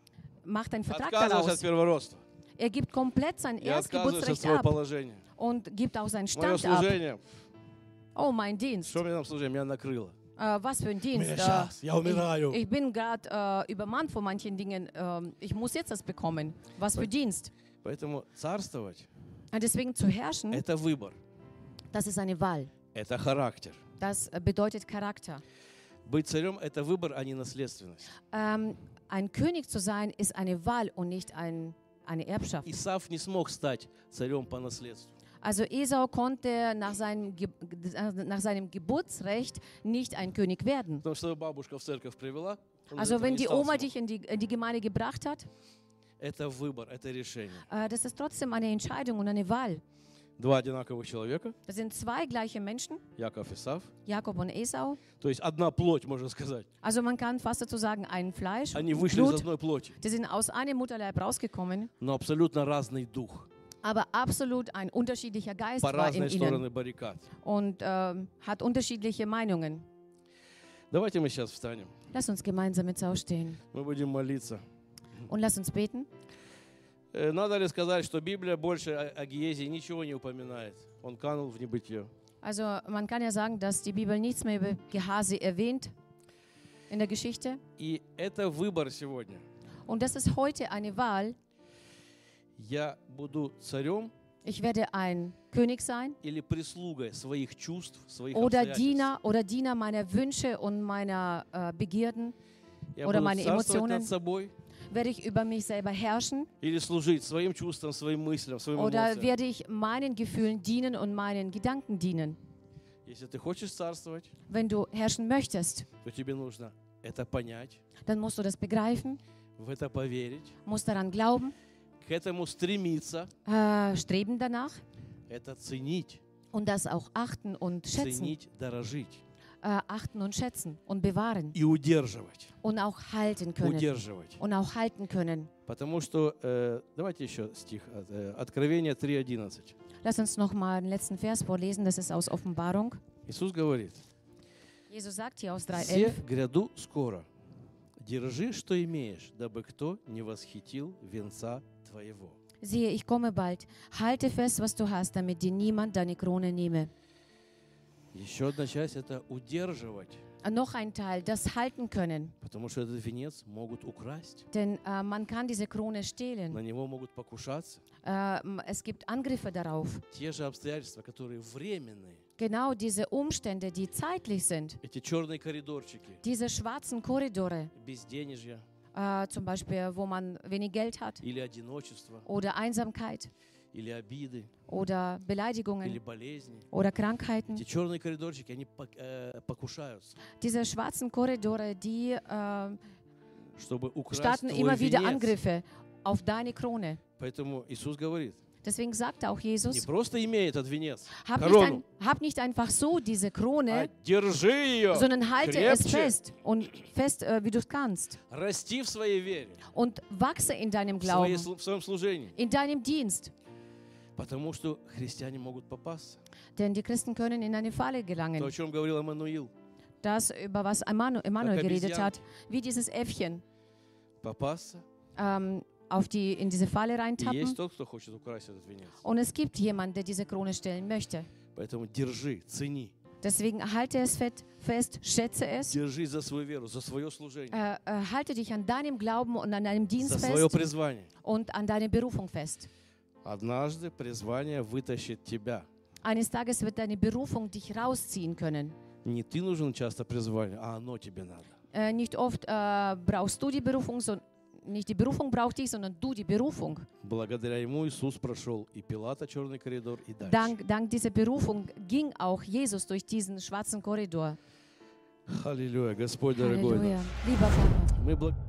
Speaker 2: macht einen Vertrag
Speaker 1: Отказываюсь от
Speaker 2: daraus.
Speaker 1: первородства.
Speaker 2: Er gibt komplett sein
Speaker 1: Я отказываюсь от
Speaker 2: Erstgeburtsrecht
Speaker 1: своего
Speaker 2: ab
Speaker 1: положения.
Speaker 2: und gibt auch seinen
Speaker 1: Мое
Speaker 2: Stand ab.
Speaker 1: служение.
Speaker 2: Oh, mein Dienst.
Speaker 1: Что мне там служение? Меня накрыло.
Speaker 2: Äh, was für ein Dienst.
Speaker 1: Меня
Speaker 2: Äh,
Speaker 1: сейчас, я умираю.
Speaker 2: ich, ich bin gerade äh, übermannt von manchen Dingen. Ähm, ich muss jetzt das bekommen. Was für Dienst.
Speaker 1: Поэтому царствовать
Speaker 2: Und deswegen zu herrschen, –
Speaker 1: это выбор,
Speaker 2: das ist eine Wahl.
Speaker 1: это характер.
Speaker 2: Das äh, bedeutet Charakter.
Speaker 1: Быть царем – это выбор, а не наследственность.
Speaker 2: Ähm, ein König zu sein ist eine Wahl und nicht ein, eine Erbschaft.
Speaker 1: Исаф не смог стать царем по наследству.
Speaker 2: Also Esau konnte nach seinem, Ge nach seinem Geburtsrecht nicht ein König werden.
Speaker 1: Потому что бабушка в церковь привела, он из
Speaker 2: Also
Speaker 1: этого
Speaker 2: wenn
Speaker 1: не
Speaker 2: die
Speaker 1: стал
Speaker 2: Oma
Speaker 1: смог.
Speaker 2: dich in die, in die Gemeinde gebracht hat,
Speaker 1: Это выбор, это решение.
Speaker 2: äh, das ist trotzdem eine Entscheidung und eine Wahl.
Speaker 1: Два одинаковых человека,
Speaker 2: Das sind zwei gleiche Menschen,
Speaker 1: Яков и Исаф.
Speaker 2: Jakob und Esau.
Speaker 1: То есть одна плоть, можно сказать.
Speaker 2: Also man kann fast dazu sagen, ein Fleisch,
Speaker 1: Они
Speaker 2: und
Speaker 1: вышли из
Speaker 2: Blut.
Speaker 1: одной плоти,
Speaker 2: Die sind aus einem Mutterleib rausgekommen,
Speaker 1: но абсолютно разный дух.
Speaker 2: aber absolut ein unterschiedlicher Geist
Speaker 1: По
Speaker 2: war in
Speaker 1: разные
Speaker 2: ihnen
Speaker 1: стороны баррикад.
Speaker 2: und ähm, hat unterschiedliche Meinungen.
Speaker 1: Давайте мы сейчас встанем.
Speaker 2: Lass uns gemeinsam jetzt aufstehen
Speaker 1: Мы будем молиться.
Speaker 2: und lass uns beten.
Speaker 1: Э, Надо ли сказать, что Библия больше о о Гиезе ничего не упоминает? Он канул в небытие.
Speaker 2: Also man kann ja sagen, dass die Bibel nichts mehr über Gehase erwähnt in der Geschichte.
Speaker 1: И это выбор сегодня.
Speaker 2: Und das ist heute eine Wahl.
Speaker 1: Я буду царем
Speaker 2: Ich werde ein König sein
Speaker 1: или прислугой своих чувств, своих
Speaker 2: oder
Speaker 1: обстоятельств.
Speaker 2: Diener oder Diener meiner Wünsche und meiner äh, Begierden.
Speaker 1: Я
Speaker 2: oder
Speaker 1: буду
Speaker 2: meine
Speaker 1: царствовать
Speaker 2: Emotionen.
Speaker 1: над собой
Speaker 2: Werde ich über mich selber herrschen
Speaker 1: или служить своим чувствам, своим мыслям, своим
Speaker 2: oder
Speaker 1: эмоциям.
Speaker 2: werde ich meinen Gefühlen dienen und meinen Gedanken dienen?
Speaker 1: Если ты хочешь царствовать,
Speaker 2: Wenn du herrschen möchtest,
Speaker 1: то тебе нужно это понять,
Speaker 2: dann musst du das begreifen,
Speaker 1: в это поверить,
Speaker 2: musst daran glauben,
Speaker 1: К этому стремиться,
Speaker 2: äh, streben danach
Speaker 1: это ценить,
Speaker 2: und das auch achten und schätzen,
Speaker 1: ценить, дорожить
Speaker 2: äh, achten und schätzen und bewahren
Speaker 1: и удерживать,
Speaker 2: und auch halten können
Speaker 1: удерживать.
Speaker 2: und auch halten können.
Speaker 1: Потому что, э, давайте еще стих, э, Откровение 3.11.
Speaker 2: Lass uns noch mal den letzten Vers vorlesen, das ist aus Offenbarung.
Speaker 1: Иисус говорит,
Speaker 2: Jesus sagt hier aus
Speaker 1: «Все
Speaker 2: 3,11,
Speaker 1: гряду скоро, держи, что имеешь, дабы кто не восхитил венца твоего».
Speaker 2: siehe, ich komme bald, halte fest, was du hast, damit dir niemand deine Krone nehme.
Speaker 1: Еще одна часть – это удерживать,
Speaker 2: Äh, Noch ein Teil, das halten können,
Speaker 1: потому что этот венец могут украсть,
Speaker 2: denn äh, man kann diese Krone
Speaker 1: на
Speaker 2: stehlen.
Speaker 1: него могут покушаться.
Speaker 2: Äh, m- es gibt Angriffe darauf.
Speaker 1: Те же обстоятельства, которые временные,
Speaker 2: Genau diese Umstände, die zeitlich sind,
Speaker 1: эти черные коридорчики,
Speaker 2: diese schwarzen Korridore,
Speaker 1: безденежья
Speaker 2: äh, zum Beispiel, wo man wenig Geld hat. Oder Einsamkeit. Oder Beleidigungen. Oder Krankheiten. Diese schwarzen Korridore, die äh, starten immer wieder Angriffe auf deine Krone.
Speaker 1: Поэтому Иисус говорит,
Speaker 2: Deswegen sagte auch
Speaker 1: не
Speaker 2: Jesus,
Speaker 1: просто имей этот венец,
Speaker 2: hab nicht,
Speaker 1: корону,
Speaker 2: ein, hab nicht einfach so diese
Speaker 1: а
Speaker 2: Krone,
Speaker 1: держи ее,
Speaker 2: sondern halte es
Speaker 1: крепче,
Speaker 2: fest und fest, äh, wie du es kannst.
Speaker 1: расти в своей вере,
Speaker 2: Und wachse in deinem
Speaker 1: в, своей
Speaker 2: Glauben,
Speaker 1: слу- в своем служении.
Speaker 2: in deinem Dienst.
Speaker 1: Потому что христиане могут попасться.
Speaker 2: Denn die Christen können in eine Falle
Speaker 1: То,
Speaker 2: gelangen.
Speaker 1: о чем говорил Эммануил.
Speaker 2: Das, über was Emmanuel, Emmanuel
Speaker 1: Как
Speaker 2: geredet
Speaker 1: обезьянки.
Speaker 2: hat, wie dieses Äffchen
Speaker 1: Попасться.
Speaker 2: ähm, auf die, in diese Falle
Speaker 1: И
Speaker 2: reintappen.
Speaker 1: есть тот, кто хочет украсть этот венец.
Speaker 2: Und es gibt jemanden, der diese Krone stellen möchte.
Speaker 1: Поэтому держи, цени.
Speaker 2: Deswegen halte es fett- fest, schätze es.
Speaker 1: Держи за свою веру, за свое служение,
Speaker 2: Äh, äh, halte dich an deinem Glauben und an deinem Dienst
Speaker 1: за свое
Speaker 2: fest
Speaker 1: призвание.
Speaker 2: und an deine Berufung fest.
Speaker 1: Однажды призвание вытащит тебя.
Speaker 2: Eines Tages wird deine Berufung dich rausziehen können.
Speaker 1: Не ты нужен часто призвание, а оно тебе надо.
Speaker 2: Äh, nicht oft äh, brauchst du die Berufung, so, nicht die Berufung braucht dich, sondern du die Berufung.
Speaker 1: Благодаря ему Иисус прошел и Пилата черный коридор, и дальше.
Speaker 2: Dank, dank dieser Berufung ging auch Jesus durch diesen schwarzen Korridor.
Speaker 1: Аллилуйя, Господь дорогой.
Speaker 2: Halleluja. Lieber Vater,
Speaker 1: Мы благодарим